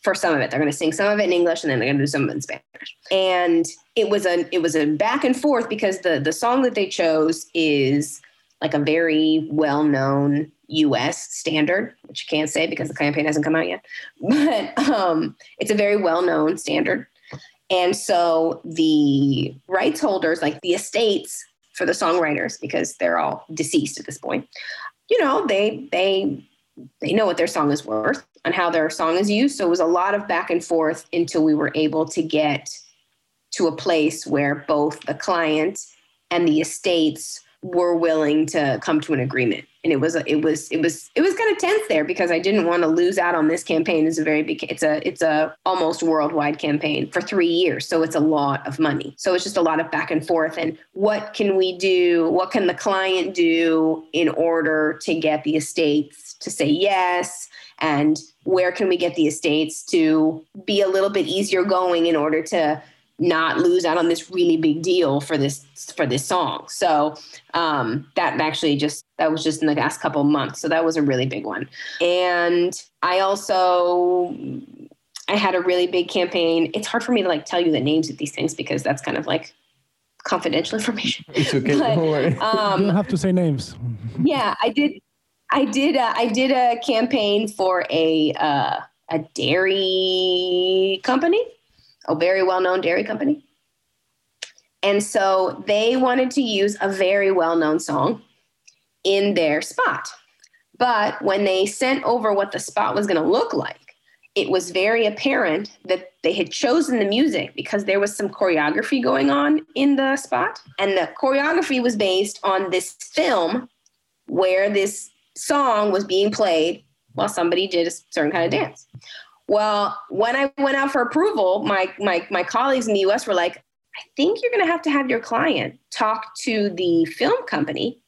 [SPEAKER 1] for some of it. They're going to sing some of it in English and then they're going to do some of it in Spanish. And it was a it was a back and forth because the the song that they chose is like a very well known U.S. standard, which you can't say because the campaign hasn't come out yet. *laughs* But um, it's a very well known standard. And so the rights holders, like the estates for the songwriters because they're all deceased at this point. You know, they they they know what their song is worth and how their song is used. So it was a lot of back and forth until we were able to get to a place where both the client and the estates were willing to come to an agreement and it was it was it was it was kind of tense there because I didn't want to lose out on this campaign. It's a very big it's a it's a almost worldwide campaign for 3 years. So it's a lot of money. So it's just a lot of back and forth and what can we do? What can the client do in order to get the estates to say yes and where can we get the estates to be a little bit easier going in order to not lose out on this really big deal for this for this song. So um, that actually just that was just in the last couple months. So that was a really big one. And I also I had a really big campaign. It's hard for me to like tell you the names of these things because that's kind of like confidential *laughs* information.
[SPEAKER 3] It's okay.
[SPEAKER 1] But, um,
[SPEAKER 4] you don't have to say names.
[SPEAKER 1] yeah, I did. I did. A, I did a campaign for a uh, a dairy company, a very well known dairy company, and so they wanted to use a very well known song in their spot. But when they sent over what the spot was going to look like, it was very apparent that they had chosen the music because there was some choreography going on in the spot. And the choreography was based on this film where this song was being played while somebody did a certain kind of dance. Well, when I went out for approval, my my my colleagues in the US were like, I think you're going to have to have your client talk to the film company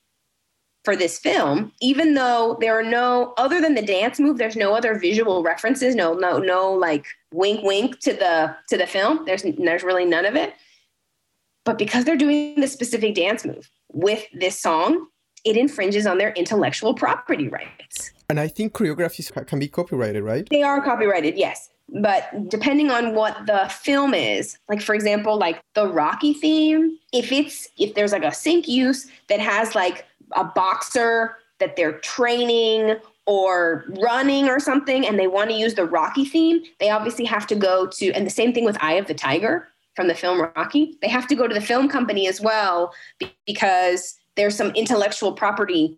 [SPEAKER 1] for this film, even though there are no other than the dance move, there's no other visual references, no no no like wink wink to the to the film. There's there's really none of it. But because they're doing the specific dance move with this song, it infringes on their intellectual property rights.
[SPEAKER 3] And I think choreographies can be copyrighted, right?
[SPEAKER 1] They are copyrighted, yes. But depending on what the film is, like for example, like the Rocky theme, if it's if there's like a sync use that has like a boxer that they're training or running or something and they want to use the Rocky theme, they obviously have to go to and the same thing with Eye of the Tiger from the film Rocky. They have to go to the film company as well because there's some intellectual property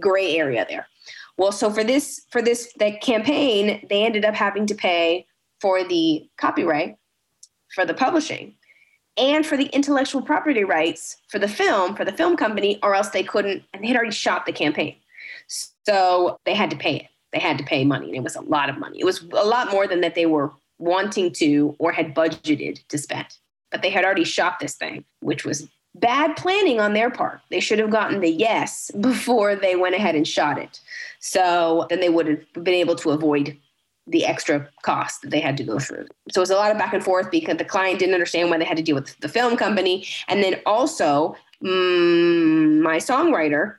[SPEAKER 1] gray area there. Well, so for this for this that campaign, they ended up having to pay for the copyright for the publishing and for the intellectual property rights for the film for the film company or else they couldn't and they had already shot the campaign. So they had to pay it. They had to pay money and it was a lot of money. It was a lot more than that they were wanting to or had budgeted to spend. But they had already shot this thing, which was bad planning on their part. They should have gotten the yes *laughs* before they went ahead and shot it. So then they would have been able to avoid the extra cost that they had to go through. So it was a lot of back and forth because the client didn't understand why they had to deal with the film company. And then also, mm, my songwriter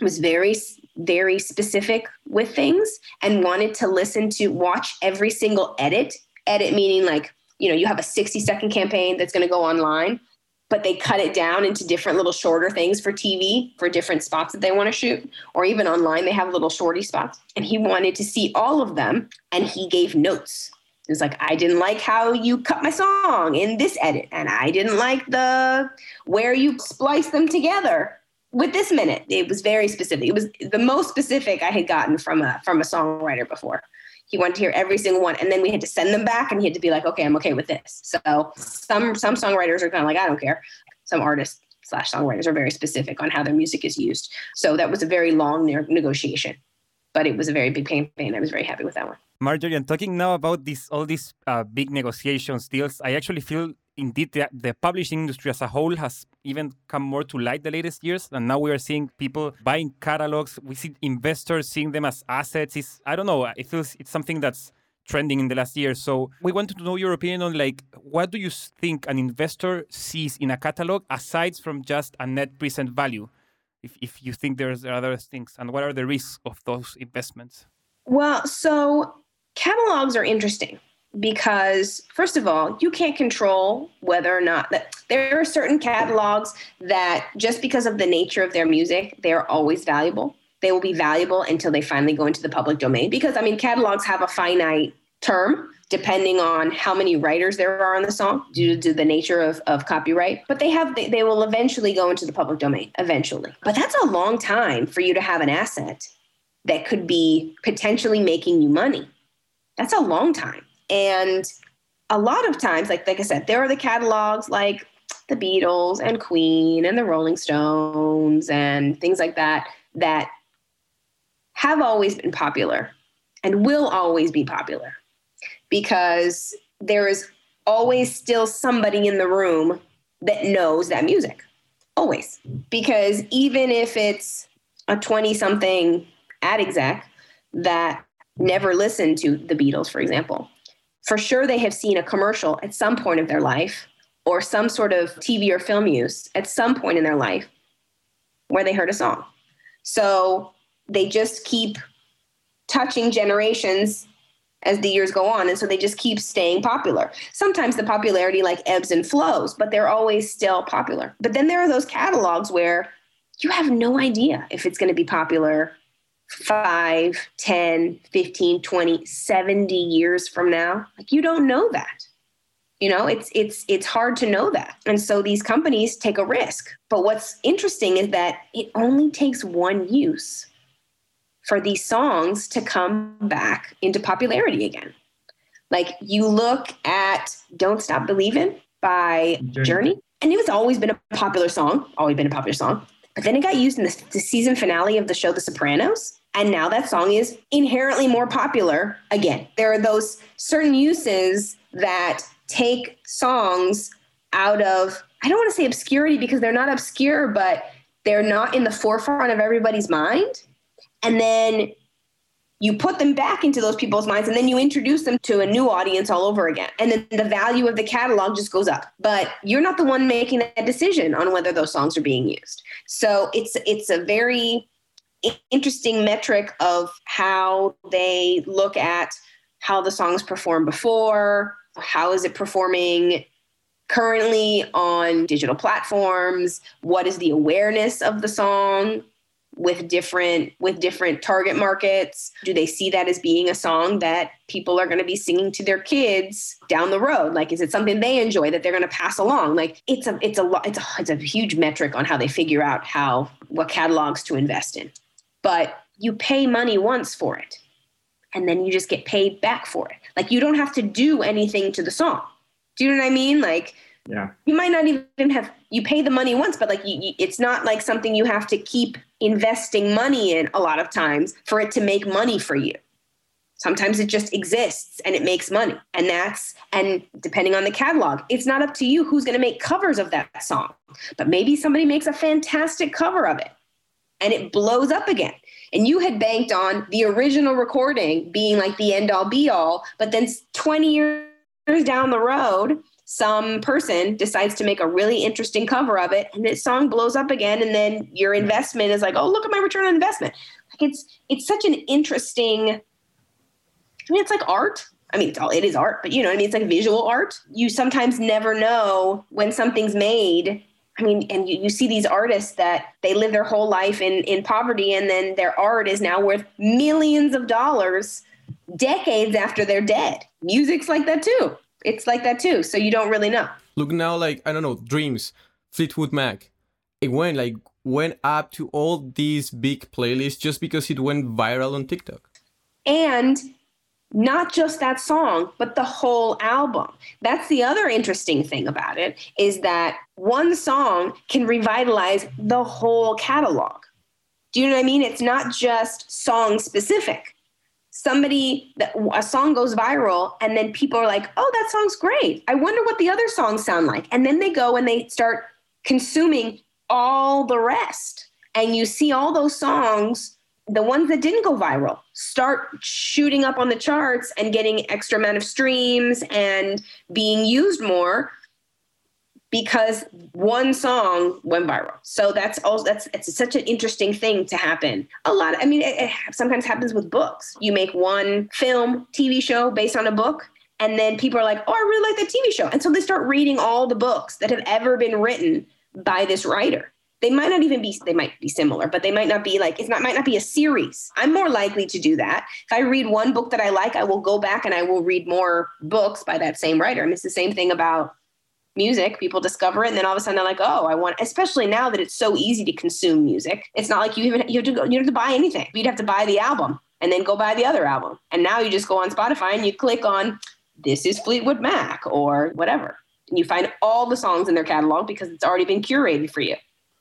[SPEAKER 1] was very, very specific with things and wanted to listen to watch every single edit. Edit meaning like, you know, you have a 60 second campaign that's going to go online but they cut it down into different little shorter things for TV for different spots that they want to shoot, or even online, they have little shorty spots. And he wanted to see all of them, and he gave notes. It was like, I didn't like how you cut my song in this edit, and I didn't like the where you spliced them together with this minute. It was very specific. It was the most specific I had gotten from a from a songwriter before he wanted to hear every single one. And then we had to send them back and he had to be like okay i'm okay with this. So some some songwriters are kind of like i don't care. Some artists slash songwriters are very specific on how their music is used. So that was a very long ne- negotiation but it was a very big pain. campaign i was very happy with that one.
[SPEAKER 5] Marjorie, and talking now about these all these uh, big negotiations deals, I actually feel indeed the, the publishing industry as a whole has even come more to light the latest years, and now we are seeing people buying catalogs. We see investors seeing them as assets. It's, I don't know. It feels it's something that's trending in the last year. So we wanted to know your opinion on like what do you think an investor sees in a catalog aside from just a net present value? If if you think there's other things, and what are the risks of those investments?
[SPEAKER 1] well so catalogs are interesting because first of all you can't control whether or not that there are certain catalogs that just because of the nature of their music they're always valuable. They will be valuable until they finally go into the public domain because i mean catalogs have a finite term depending on how many writers there are on the song due to the nature of, of copyright but they have they, they will eventually go into the public domain eventually. But that's a long time for you to have an asset that could be potentially making you money. That's a long time and a lot of times like like i said there are the catalogs like the beatles and queen and the rolling stones and things like that that have always been popular and will always be popular because there is always still somebody in the room that knows that music. Always. Because even if it's a 20 something ad exec that never listened to the Beatles, for example, for sure they have seen a commercial at some point of their life or some sort of TV or film use at some point in their life where they heard a song. So they just keep touching generations as the years go on. And so they just keep staying popular. Sometimes the popularity like ebbs and flows, but they're always still popular. But then there are those catalogs where you have no idea if it's going to be popular 5, 10, 15, 20, 70 years from now. Like you don't know that. You know, it's it's it's hard to know that. And so these companies take a risk. But what's interesting is that it only takes one use for these songs to come back into popularity again. Like you look at Don't Stop Believing by Journey. Journey, and it was always been a popular song, always been a popular song. But then it got used in the, the season finale of the show The Sopranos. And now that song is inherently more popular again. There are those certain uses that take songs out of, I don't want to say obscurity because they're not obscure, but they're not in the forefront of everybody's mind and then you put them back into those people's minds and then you introduce them to a new audience all over again. And then the value of the catalog just goes up. But you're not the one making that decision on whether those songs are being used. So it's it's a very interesting metric of how they look at how the songs performed before how is it performing currently on digital platforms what is the awareness of the song with different with different target markets? Do they see that as being a song that people are going to be singing to their kids down the road? Like is it something they enjoy that they're going to pass along? Like it's a it's a it's a it's a huge metric on how they figure out how what catalogs to invest in. But you pay money once for it and then you just get paid back for it. Like you don't have to do anything to the song. Do you know what i mean? Like
[SPEAKER 6] yeah.
[SPEAKER 1] You might not even have you pay the money once but like you, you, it's not like something you have to keep investing money in a lot of times for it to make money for you. Sometimes it just exists and it makes money. And that's and depending on the catalog it's not up to you who's going to make covers of that song but maybe somebody makes a fantastic cover of it and it blows up again. And you had banked on the original recording being like the end all be all but then 20 years down the road some person decides to make a really interesting cover of it and this song blows up again and then your investment is like oh look at my return on investment. Like it's it's such an interesting i mean it's like art. I mean it's all it is art but you know what i mean it's like visual art. You sometimes never know when something's made. I mean, and you, you see these artists that they live their whole life in, in poverty, and then their art is now worth millions of dollars decades after they're dead. Music's like that too it's like that too. So you don't really know.
[SPEAKER 3] Look now, like I don't know, Dreams, Fleetwood Mac. It went like went up to all these big playlists just because it went viral on TikTok.
[SPEAKER 1] And not just that song, but the whole album. That's the other interesting thing about it is that one song can revitalize the whole catalog. Do you know what I mean? It's not just song specific somebody that a song goes viral and then people are like oh that song's great. I wonder what the other songs sound like. And then they go and they start consuming all the rest. And you see all those songs the ones that didn't go viral start shooting up on the charts and getting extra amount of streams and being used more because one song went viral. So that's all. That's it's such an interesting thing to happen. A lot. Of, I mean, it, it sometimes happens with books. You make one film, TV show based on a book, and then people are like, "Oh, I really like that TV show," and so they start reading all the books that have ever been written by this writer. they might not even be they might be similar but they might not be like it's not might not be a series i'm more likely to do that if i read one book that i like i will go back and i will read more books by that same writer and it's the same thing about music people discover it and then all of a sudden they're like oh i want especially now that it's so easy to consume music. It's not like you even you have to go you don't have to buy anything. You'd have to buy the album and then go buy the other album. And now you just go on spotify and you click on this is fleetwood mac or whatever. And you find all the songs in their catalog because it's already been curated for you.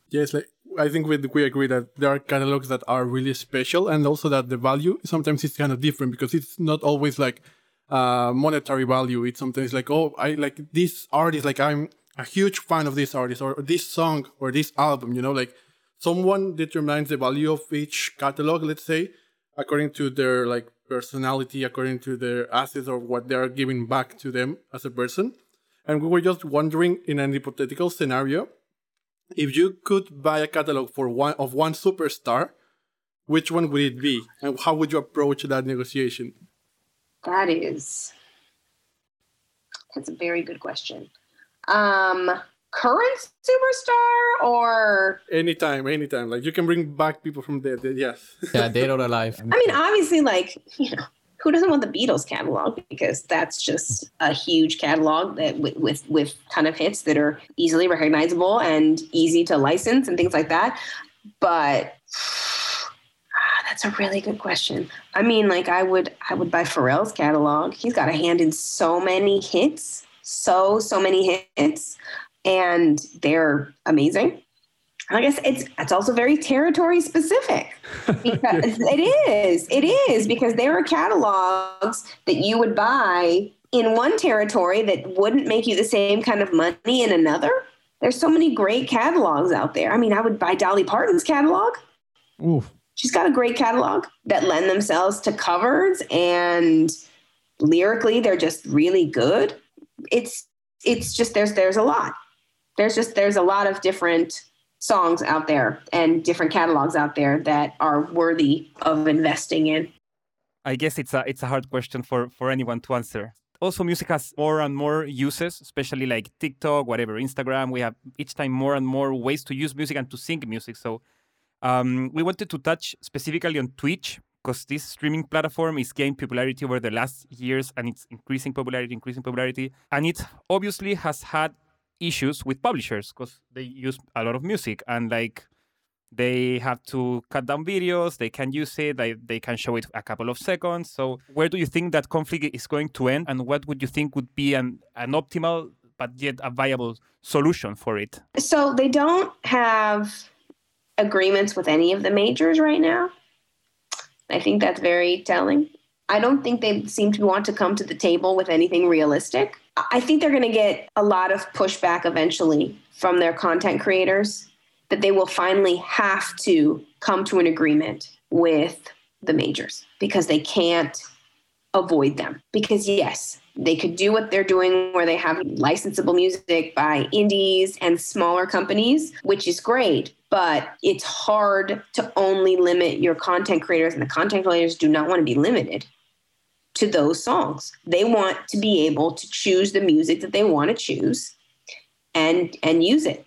[SPEAKER 2] Yes, like I think we, we agree that there are catalogs that are really special, and also that the value sometimes is kind of different because it's not always like uh, monetary value. It's sometimes like, oh, I like this artist, like I'm a huge fan of this artist or this song or this album. You know, like someone determines the value of each catalog, let's say, according to their like personality, according to their assets or what they are giving back to them as a person. And we were just wondering in an hypothetical scenario if you could buy a catalog for one of one superstar, which one would it be, and how would you approach that negotiation?
[SPEAKER 1] That is, that's a very good question. Um, current superstar or
[SPEAKER 2] anytime, anytime. Like you can bring back people from dead. Yes. *laughs*
[SPEAKER 3] yeah, dead or alive.
[SPEAKER 1] I mean, obviously, like *laughs* you know, who doesn't want the Beatles catalog because that's just a huge catalog that with with, with ton of hits that are easily recognizable and easy to license and things like that. But that's a really good question. I mean, like I would I would buy Pharrell's catalog. He's got a hand in so many hits, so so many hits, and they're amazing. I guess it's it's also very territory specific *laughs* because it is it is because there are catalogs that you would buy in one territory that wouldn't make you the same kind of money in another. There's so many great catalogs out there. I mean, I would buy Dolly Parton's catalog.
[SPEAKER 4] Oof.
[SPEAKER 1] She's got a great catalog that lend themselves to covers and lyrically they're just really good. It's it's just there's there's a lot. There's just there's a lot of different songs out there and different catalogs out there that are worthy of investing in?
[SPEAKER 5] I guess it's a it's a hard question for for anyone to answer. Also, music has more and more uses, especially like TikTok, whatever, Instagram. We have each time more and more ways to use music and to sync music. So um, we wanted to touch specifically on Twitch because this streaming platform is gaining popularity over the last years and it's increasing popularity, increasing popularity. And it obviously has had issues with publishers because they use a lot of music and like they have to cut down videos they can use it they, they can show it a couple of seconds so where do you think that conflict is going to end and what would you think would be an, an optimal but yet a viable solution for it
[SPEAKER 1] so they don't have agreements with any of the majors right now. I think that's very telling. I don't think they seem to want to come to the table with anything realistic. I think they're going to get a lot of pushback eventually from their content creators that they will finally have to come to an agreement with the majors because they can't avoid them. Because, yes, they could do what they're doing where they have licensable music by indies and smaller companies, which is great. But it's hard to only limit your content creators, and the content creators do not want to be limited to those songs. They want to be able to choose the music that they want to choose and and use it.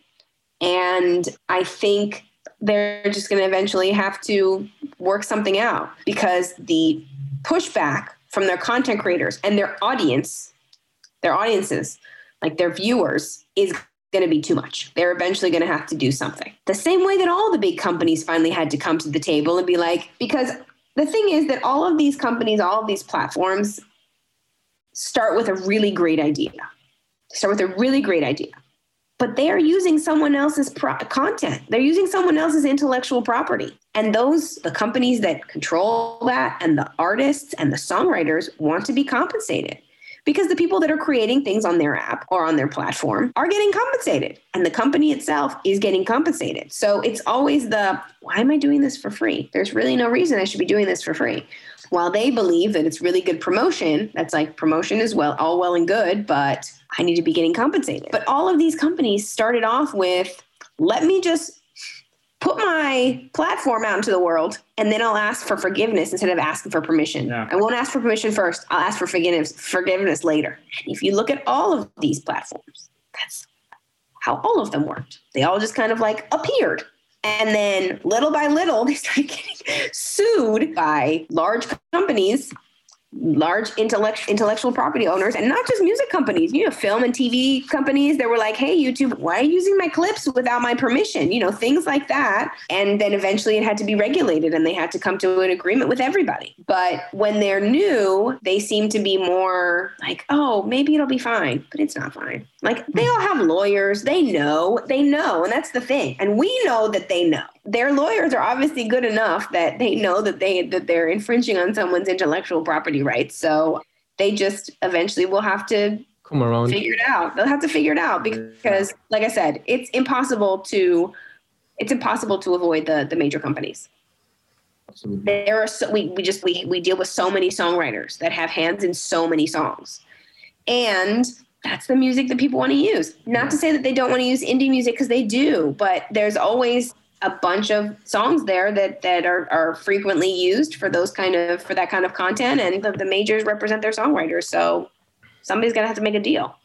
[SPEAKER 1] And I think they're just going to eventually have to work something out because the pushback from their content creators and their audience, their audiences, like their viewers, is going to be too much. They're eventually going to have to do something. The same way that all the big companies finally had to come to the table and be like, because the thing is that all of these companies, all of these platforms start with a really great idea. Start with a really great idea. But they are using someone else's pro- content. They're using someone else's intellectual property. And those, the companies that control that and the artists and the songwriters want to be compensated because the people that are creating things on their app or on their platform are getting compensated and the company itself is getting compensated. So it's always the why am I doing this for free? There's really no reason I should be doing this for free. While they believe that it's really good promotion, that's like promotion is well all well and good, but I need to be getting compensated. But all of these companies started off with let me just put my platform out into the world and then I'll ask for forgiveness instead of asking for permission. Yeah. I won't ask for permission first. I'll ask for forgiveness forgiveness later. And if you look at all of these platforms, that's how all of them worked. They all just kind of like appeared. And then little by little, *laughs* they started getting sued by large companies large intellect, intellectual property owners and not just music companies, you know, film and TV companies that were like, hey, YouTube, why are you using my clips without my permission? You know, things like that. And then eventually it had to be regulated and they had to come to an agreement with everybody. But when they're new, they seem to be more like, oh, maybe it'll be fine, but it's not fine. Like they all have lawyers, they know, they know. And that's the thing. And we know that they know their lawyers are obviously good enough that they know that they that they're infringing on someone's intellectual property rights. So they just eventually will have to
[SPEAKER 3] come around
[SPEAKER 1] figure it out. They'll have to figure it out because, like I said, it's impossible to it's impossible to avoid the the major companies. Absolutely. There are so, we we just we we deal with so many songwriters that have hands in so many songs, and that's the music that people want to use. Not to say that they don't want to use indie music because they do, but there's always a bunch of songs there that that are, are frequently used for those kind of for that kind of content and the, the majors represent their songwriters so somebody's gonna have to make a deal.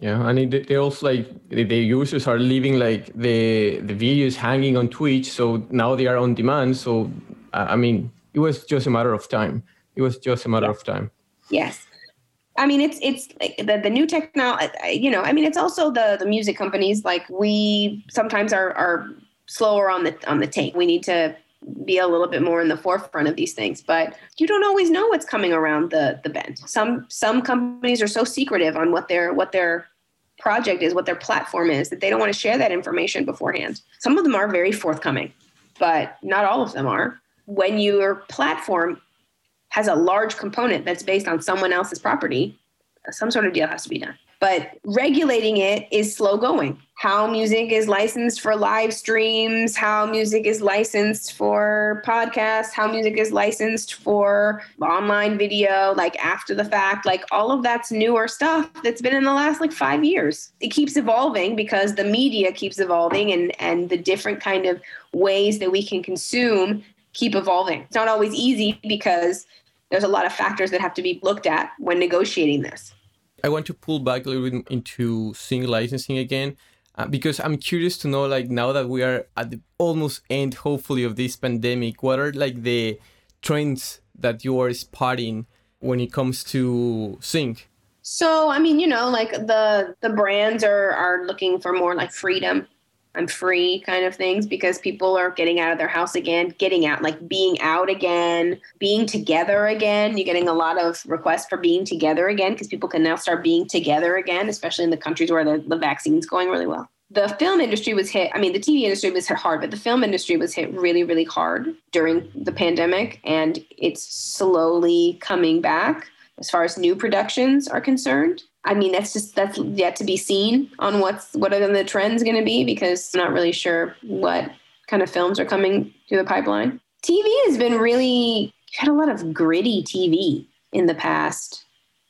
[SPEAKER 3] Yeah and they also like the users are leaving like the the videos hanging on twitch so now they are on demand so i mean it was just a matter of time. It was just a matter yeah. of time.
[SPEAKER 1] Yes I mean, it's it's like the the new technology. You know, I mean, it's also the the music companies. Like we sometimes are are slower on the on the take. We need to be a little bit more in the forefront of these things but you don't always know what's coming around the the bend some some companies are so secretive on what their what their project is what their platform is that they don't want to share that information beforehand some of them are very forthcoming but not all of them are when your platform has a large component that's based on someone else's property some sort of deal has to be done but regulating it is slow going. How music is licensed for live streams, how music is licensed for podcasts, how music is licensed for online video, like after the fact, like all of that's newer stuff that's been in the last like five years. It keeps evolving because the media keeps evolving and, and the different kind of ways that we can consume keep evolving. It's not always easy because there's a lot of factors that have to be looked at when negotiating this.
[SPEAKER 3] I want to pull back a little bit into sync licensing again. Uh, because I'm curious to know, like, now that we are at the almost end, hopefully, of this pandemic, what are like the trends that you are spotting when it comes to sync?
[SPEAKER 1] So, I mean, you know, like the the brands are are looking for more like freedom I'm free kind of things because people are getting out of their house again, getting out, like being out again, being together again. You're getting a lot of requests for being together again because people can now start being together again, especially in the countries where the, the vaccine's going really well. The film industry was hit, I mean, the TV industry was hit hard, but the film industry was hit really, really hard during the pandemic, and it's slowly coming back as far as new productions are concerned. I mean, that's just that's yet to be seen on what's what are the trends going to be because I'm not really sure what kind of films are coming through the pipeline. TV has been really had a lot of gritty TV in the past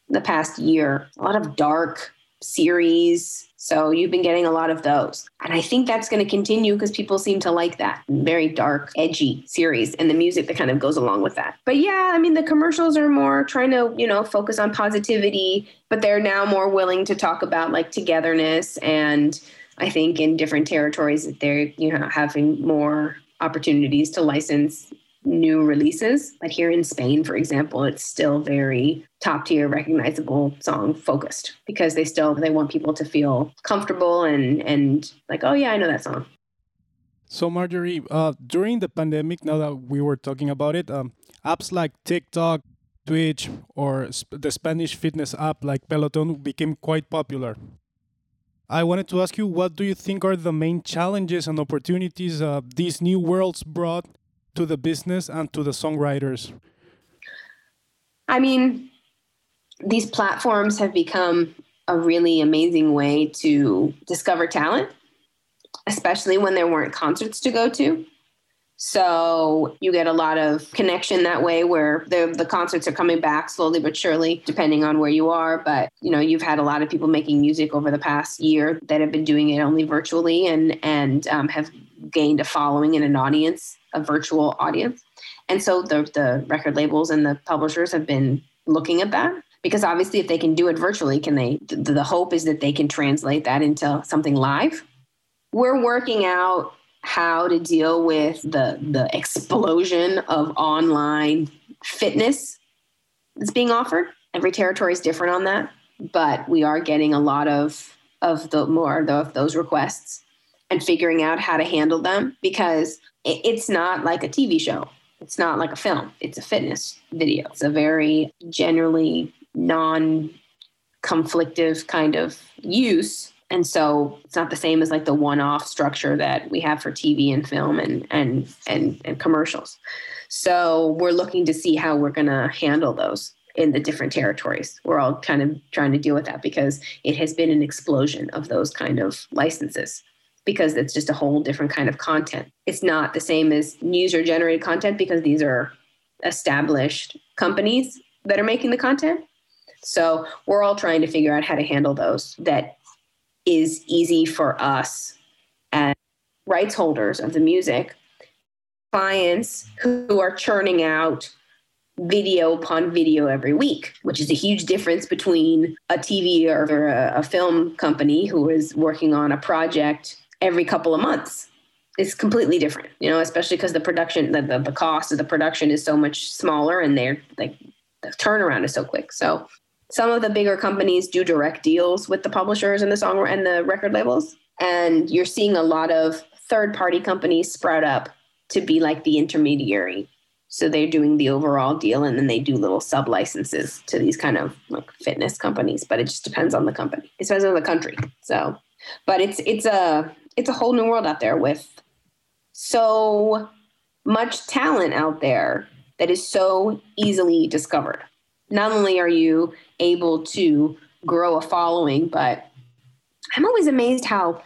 [SPEAKER 1] the past year. A lot of dark series, so you've been getting a lot of those. And I think that's going to continue because people seem to like that very dark, edgy series and the music that kind of goes along with that. But yeah, I mean, the commercials are more trying to, you know, focus on positivity, but they're now more willing to talk about like togetherness. And I think in different territories that they're, you know, having more opportunities to license new releases. But here in Spain, for example, it's still very top tier, recognizable song focused because they still they want people to feel comfortable and and like, oh yeah, I know that song.
[SPEAKER 4] So Marjorie, uh, during the pandemic, now that we were talking about it, um, apps like TikTok, Twitch, or the Spanish fitness app like Peloton became quite popular. I wanted to ask you, what do you think are the main challenges and opportunities uh, these new worlds brought to the business and to the songwriters?
[SPEAKER 1] I mean, these platforms have become a really amazing way to discover talent, especially when there weren't concerts to go to. So you get a lot of connection that way where the, the concerts are coming back slowly but surely, depending on where you are. But, you know, you've had a lot of people making music over the past year that have been doing it only virtually and, and um, have gained a following and an audience, a virtual audience. And so the, the record labels and the publishers have been looking at that. because obviously if they can do it virtually can they the, the hope is that they can translate that into something live we're working out how to deal with the the explosion of online fitness that's being offered every territory is different on that but we are getting a lot of of the more of those requests and figuring out how to handle them because it's not like a TV show. It's not like a film. It's a fitness video. It's a very generally non conflictive kind of use. And so it's not the same as like the one off structure that we have for TV and film and, and, and, and commercials. So we're looking to see how we're going to handle those in the different territories. We're all kind of trying to deal with that because it has been an explosion of those kind of licenses because it's just a whole different kind of content. It's not the same as user generated content because these are established companies that are making the content. So we're all trying to figure out how to handle those that is easy for us as rights holders of the music, clients who are churning out video upon video every week, which is a huge difference between a TV or a, a film company who is working on a project every couple of months. It's completely different, you know, especially because the production, the, the, the cost of the production is so much smaller and they're like the turnaround is so quick. So some of the bigger companies do direct deals with the publishers and the song and the record labels. And you're seeing a lot of third party companies sprout up to be like the intermediary so they're doing the overall deal and then they do little sub licenses to these kind of like fitness companies, but it just depends on the company. It depends on the country. So, but it's it's a it's a whole new world out there with so much talent out there that is so easily discovered. Not only are you able to grow a following, but I'm always amazed how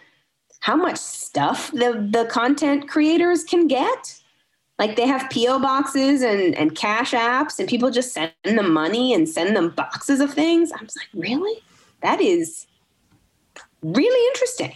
[SPEAKER 1] how much stuff the the content creators can get like they have PO boxes and, and cash apps and people just send them money and send them boxes of things. I was like, really? That is really interesting.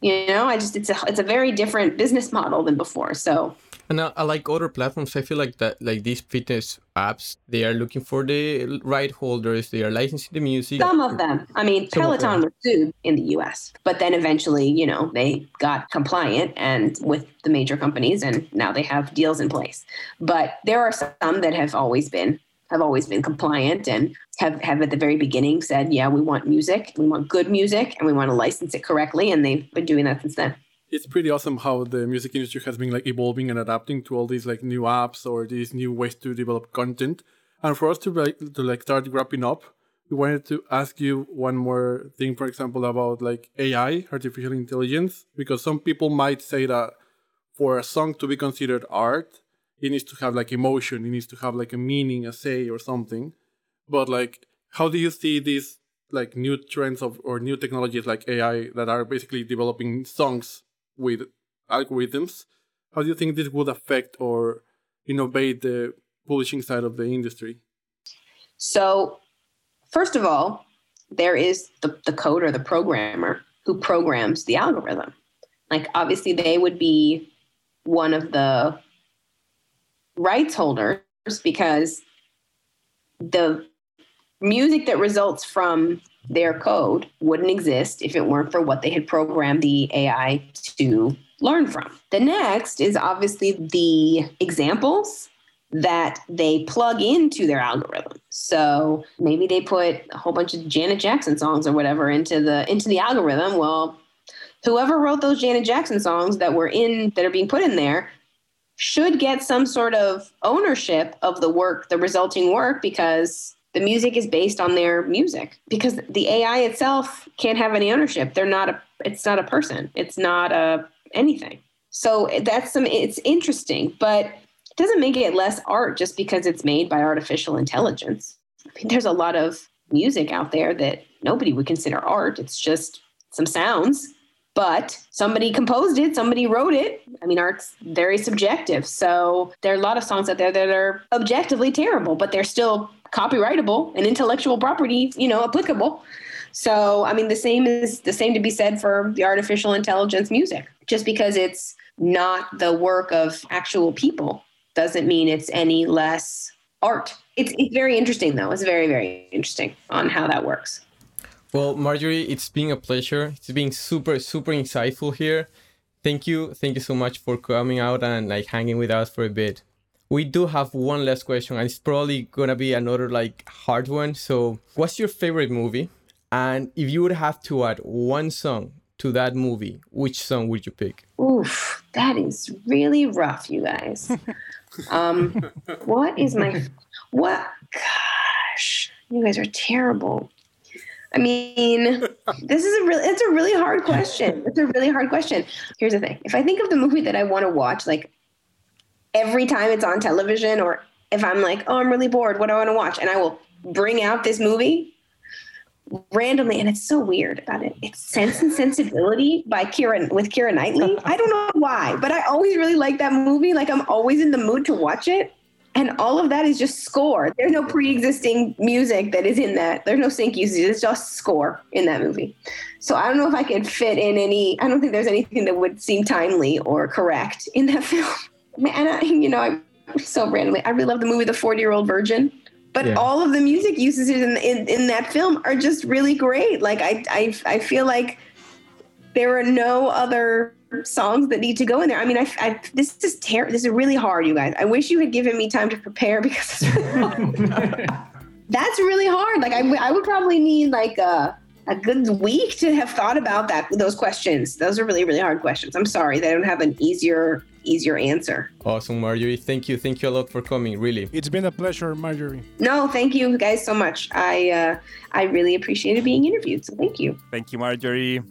[SPEAKER 1] You know, I just it's a it's a very different business model than before. So
[SPEAKER 3] and uh, like other platforms, I feel like that, like these fitness apps, they are looking for the right holders. They are licensing the music.
[SPEAKER 1] Some of them. I mean, Some Peloton was sued in the U.S., but then eventually, you know, they got compliant and with the major companies, and now they have deals in place. But there are some that have always been have always been compliant and have, have at the very beginning said, yeah, we want music, we want good music, and we want to license it correctly. And they've been doing that since then
[SPEAKER 2] it's pretty awesome how the music industry has been like evolving and adapting to all these like new apps or these new ways to develop content. And for us to like to like start wrapping up, we wanted to ask you one more thing, for example, about like AI, artificial intelligence, because some people might say that for a song to be considered art, it needs to have like emotion, it needs to have like a meaning, a say, or something. But like, how do you see these like new trends of or new technologies like AI that are basically developing songs with algorithms, how do you think this would affect or innovate the publishing side of the industry?
[SPEAKER 1] So, first of all, there is the, the coder, the programmer who programs the algorithm. Like, obviously, they would be one of the rights holders because the music that results from their code wouldn't exist if it weren't for what they had programmed the AI to learn from. The next is obviously the examples that they plug into their algorithm. So maybe they put a whole bunch of Janet Jackson songs or whatever into the into the algorithm. Well, whoever wrote those Janet Jackson songs that were in that are being put in there should get some sort of ownership of the work, the resulting work because the music is based on their music because the AI itself can't have any ownership. They're not a it's not a person. It's not a anything. So that's some it's interesting, but it doesn't make it less art just because it's made by artificial intelligence. I mean, there's a lot of music out there that nobody would consider art. It's just some sounds, but somebody composed it, somebody wrote it. I mean, art's very subjective. So there are a lot of songs out there that are objectively terrible, but they're still copyrightable and intellectual property, you know, applicable. So, I mean, the same is the same to be said for the artificial intelligence music. Just because it's not the work of actual people doesn't mean it's any less art. It's it's very interesting though. It's very very interesting on how that works.
[SPEAKER 3] Well, Marjorie, it's been a pleasure. It's been super super insightful here. Thank you, thank you so much for coming out and like hanging with us for a bit. We do have one last question, and it's probably gonna be another like hard one. So, what's your favorite movie? And if you would have to add one song to that movie, which song would you pick?
[SPEAKER 1] Oof, that is really rough, you guys. *laughs* um, what is my what? Gosh, you guys are terrible. I mean, *laughs* this is a really it's a really hard question. It's a really hard question. Here's the thing: if I think of the movie that I want to watch, like every time it's on television, or if I'm like, oh, I'm really bored, what do I want to watch? And I will bring out this movie randomly, and it's so weird about it. It's Sense and Sensibility by Keira with Keira Knightley. I don't know why, but I always really like that movie. Like I'm always in the mood to watch it. And all of that is just score. There's no pre-existing music that is in that. There's no sync usage. It's just score in that movie. So I don't know if I could fit in any. I don't think there's anything that would seem timely or correct in that *laughs* film. And I, you know, I so randomly. I really love the movie The 40 Year Old Virgin but
[SPEAKER 3] Yeah.
[SPEAKER 1] all of the music uses in, in in that film are just really great like I, I i feel like there are no other songs that need to go in there i mean i, I this is terrible this is really hard you guys i wish you had given me time to prepare *laughs* because it's really *laughs* that's really hard like I, I would probably need like a a good week to have thought about that those questions those are really really hard questions i'm sorry they don't have an easier easier answer
[SPEAKER 3] Awesome, Marjorie. Thank you, thank you a lot for coming. Really.
[SPEAKER 4] It's been a pleasure, Marjorie.
[SPEAKER 1] no thank you guys so much i uh i really appreciated being interviewed so thank you
[SPEAKER 5] Thank you, Marjorie.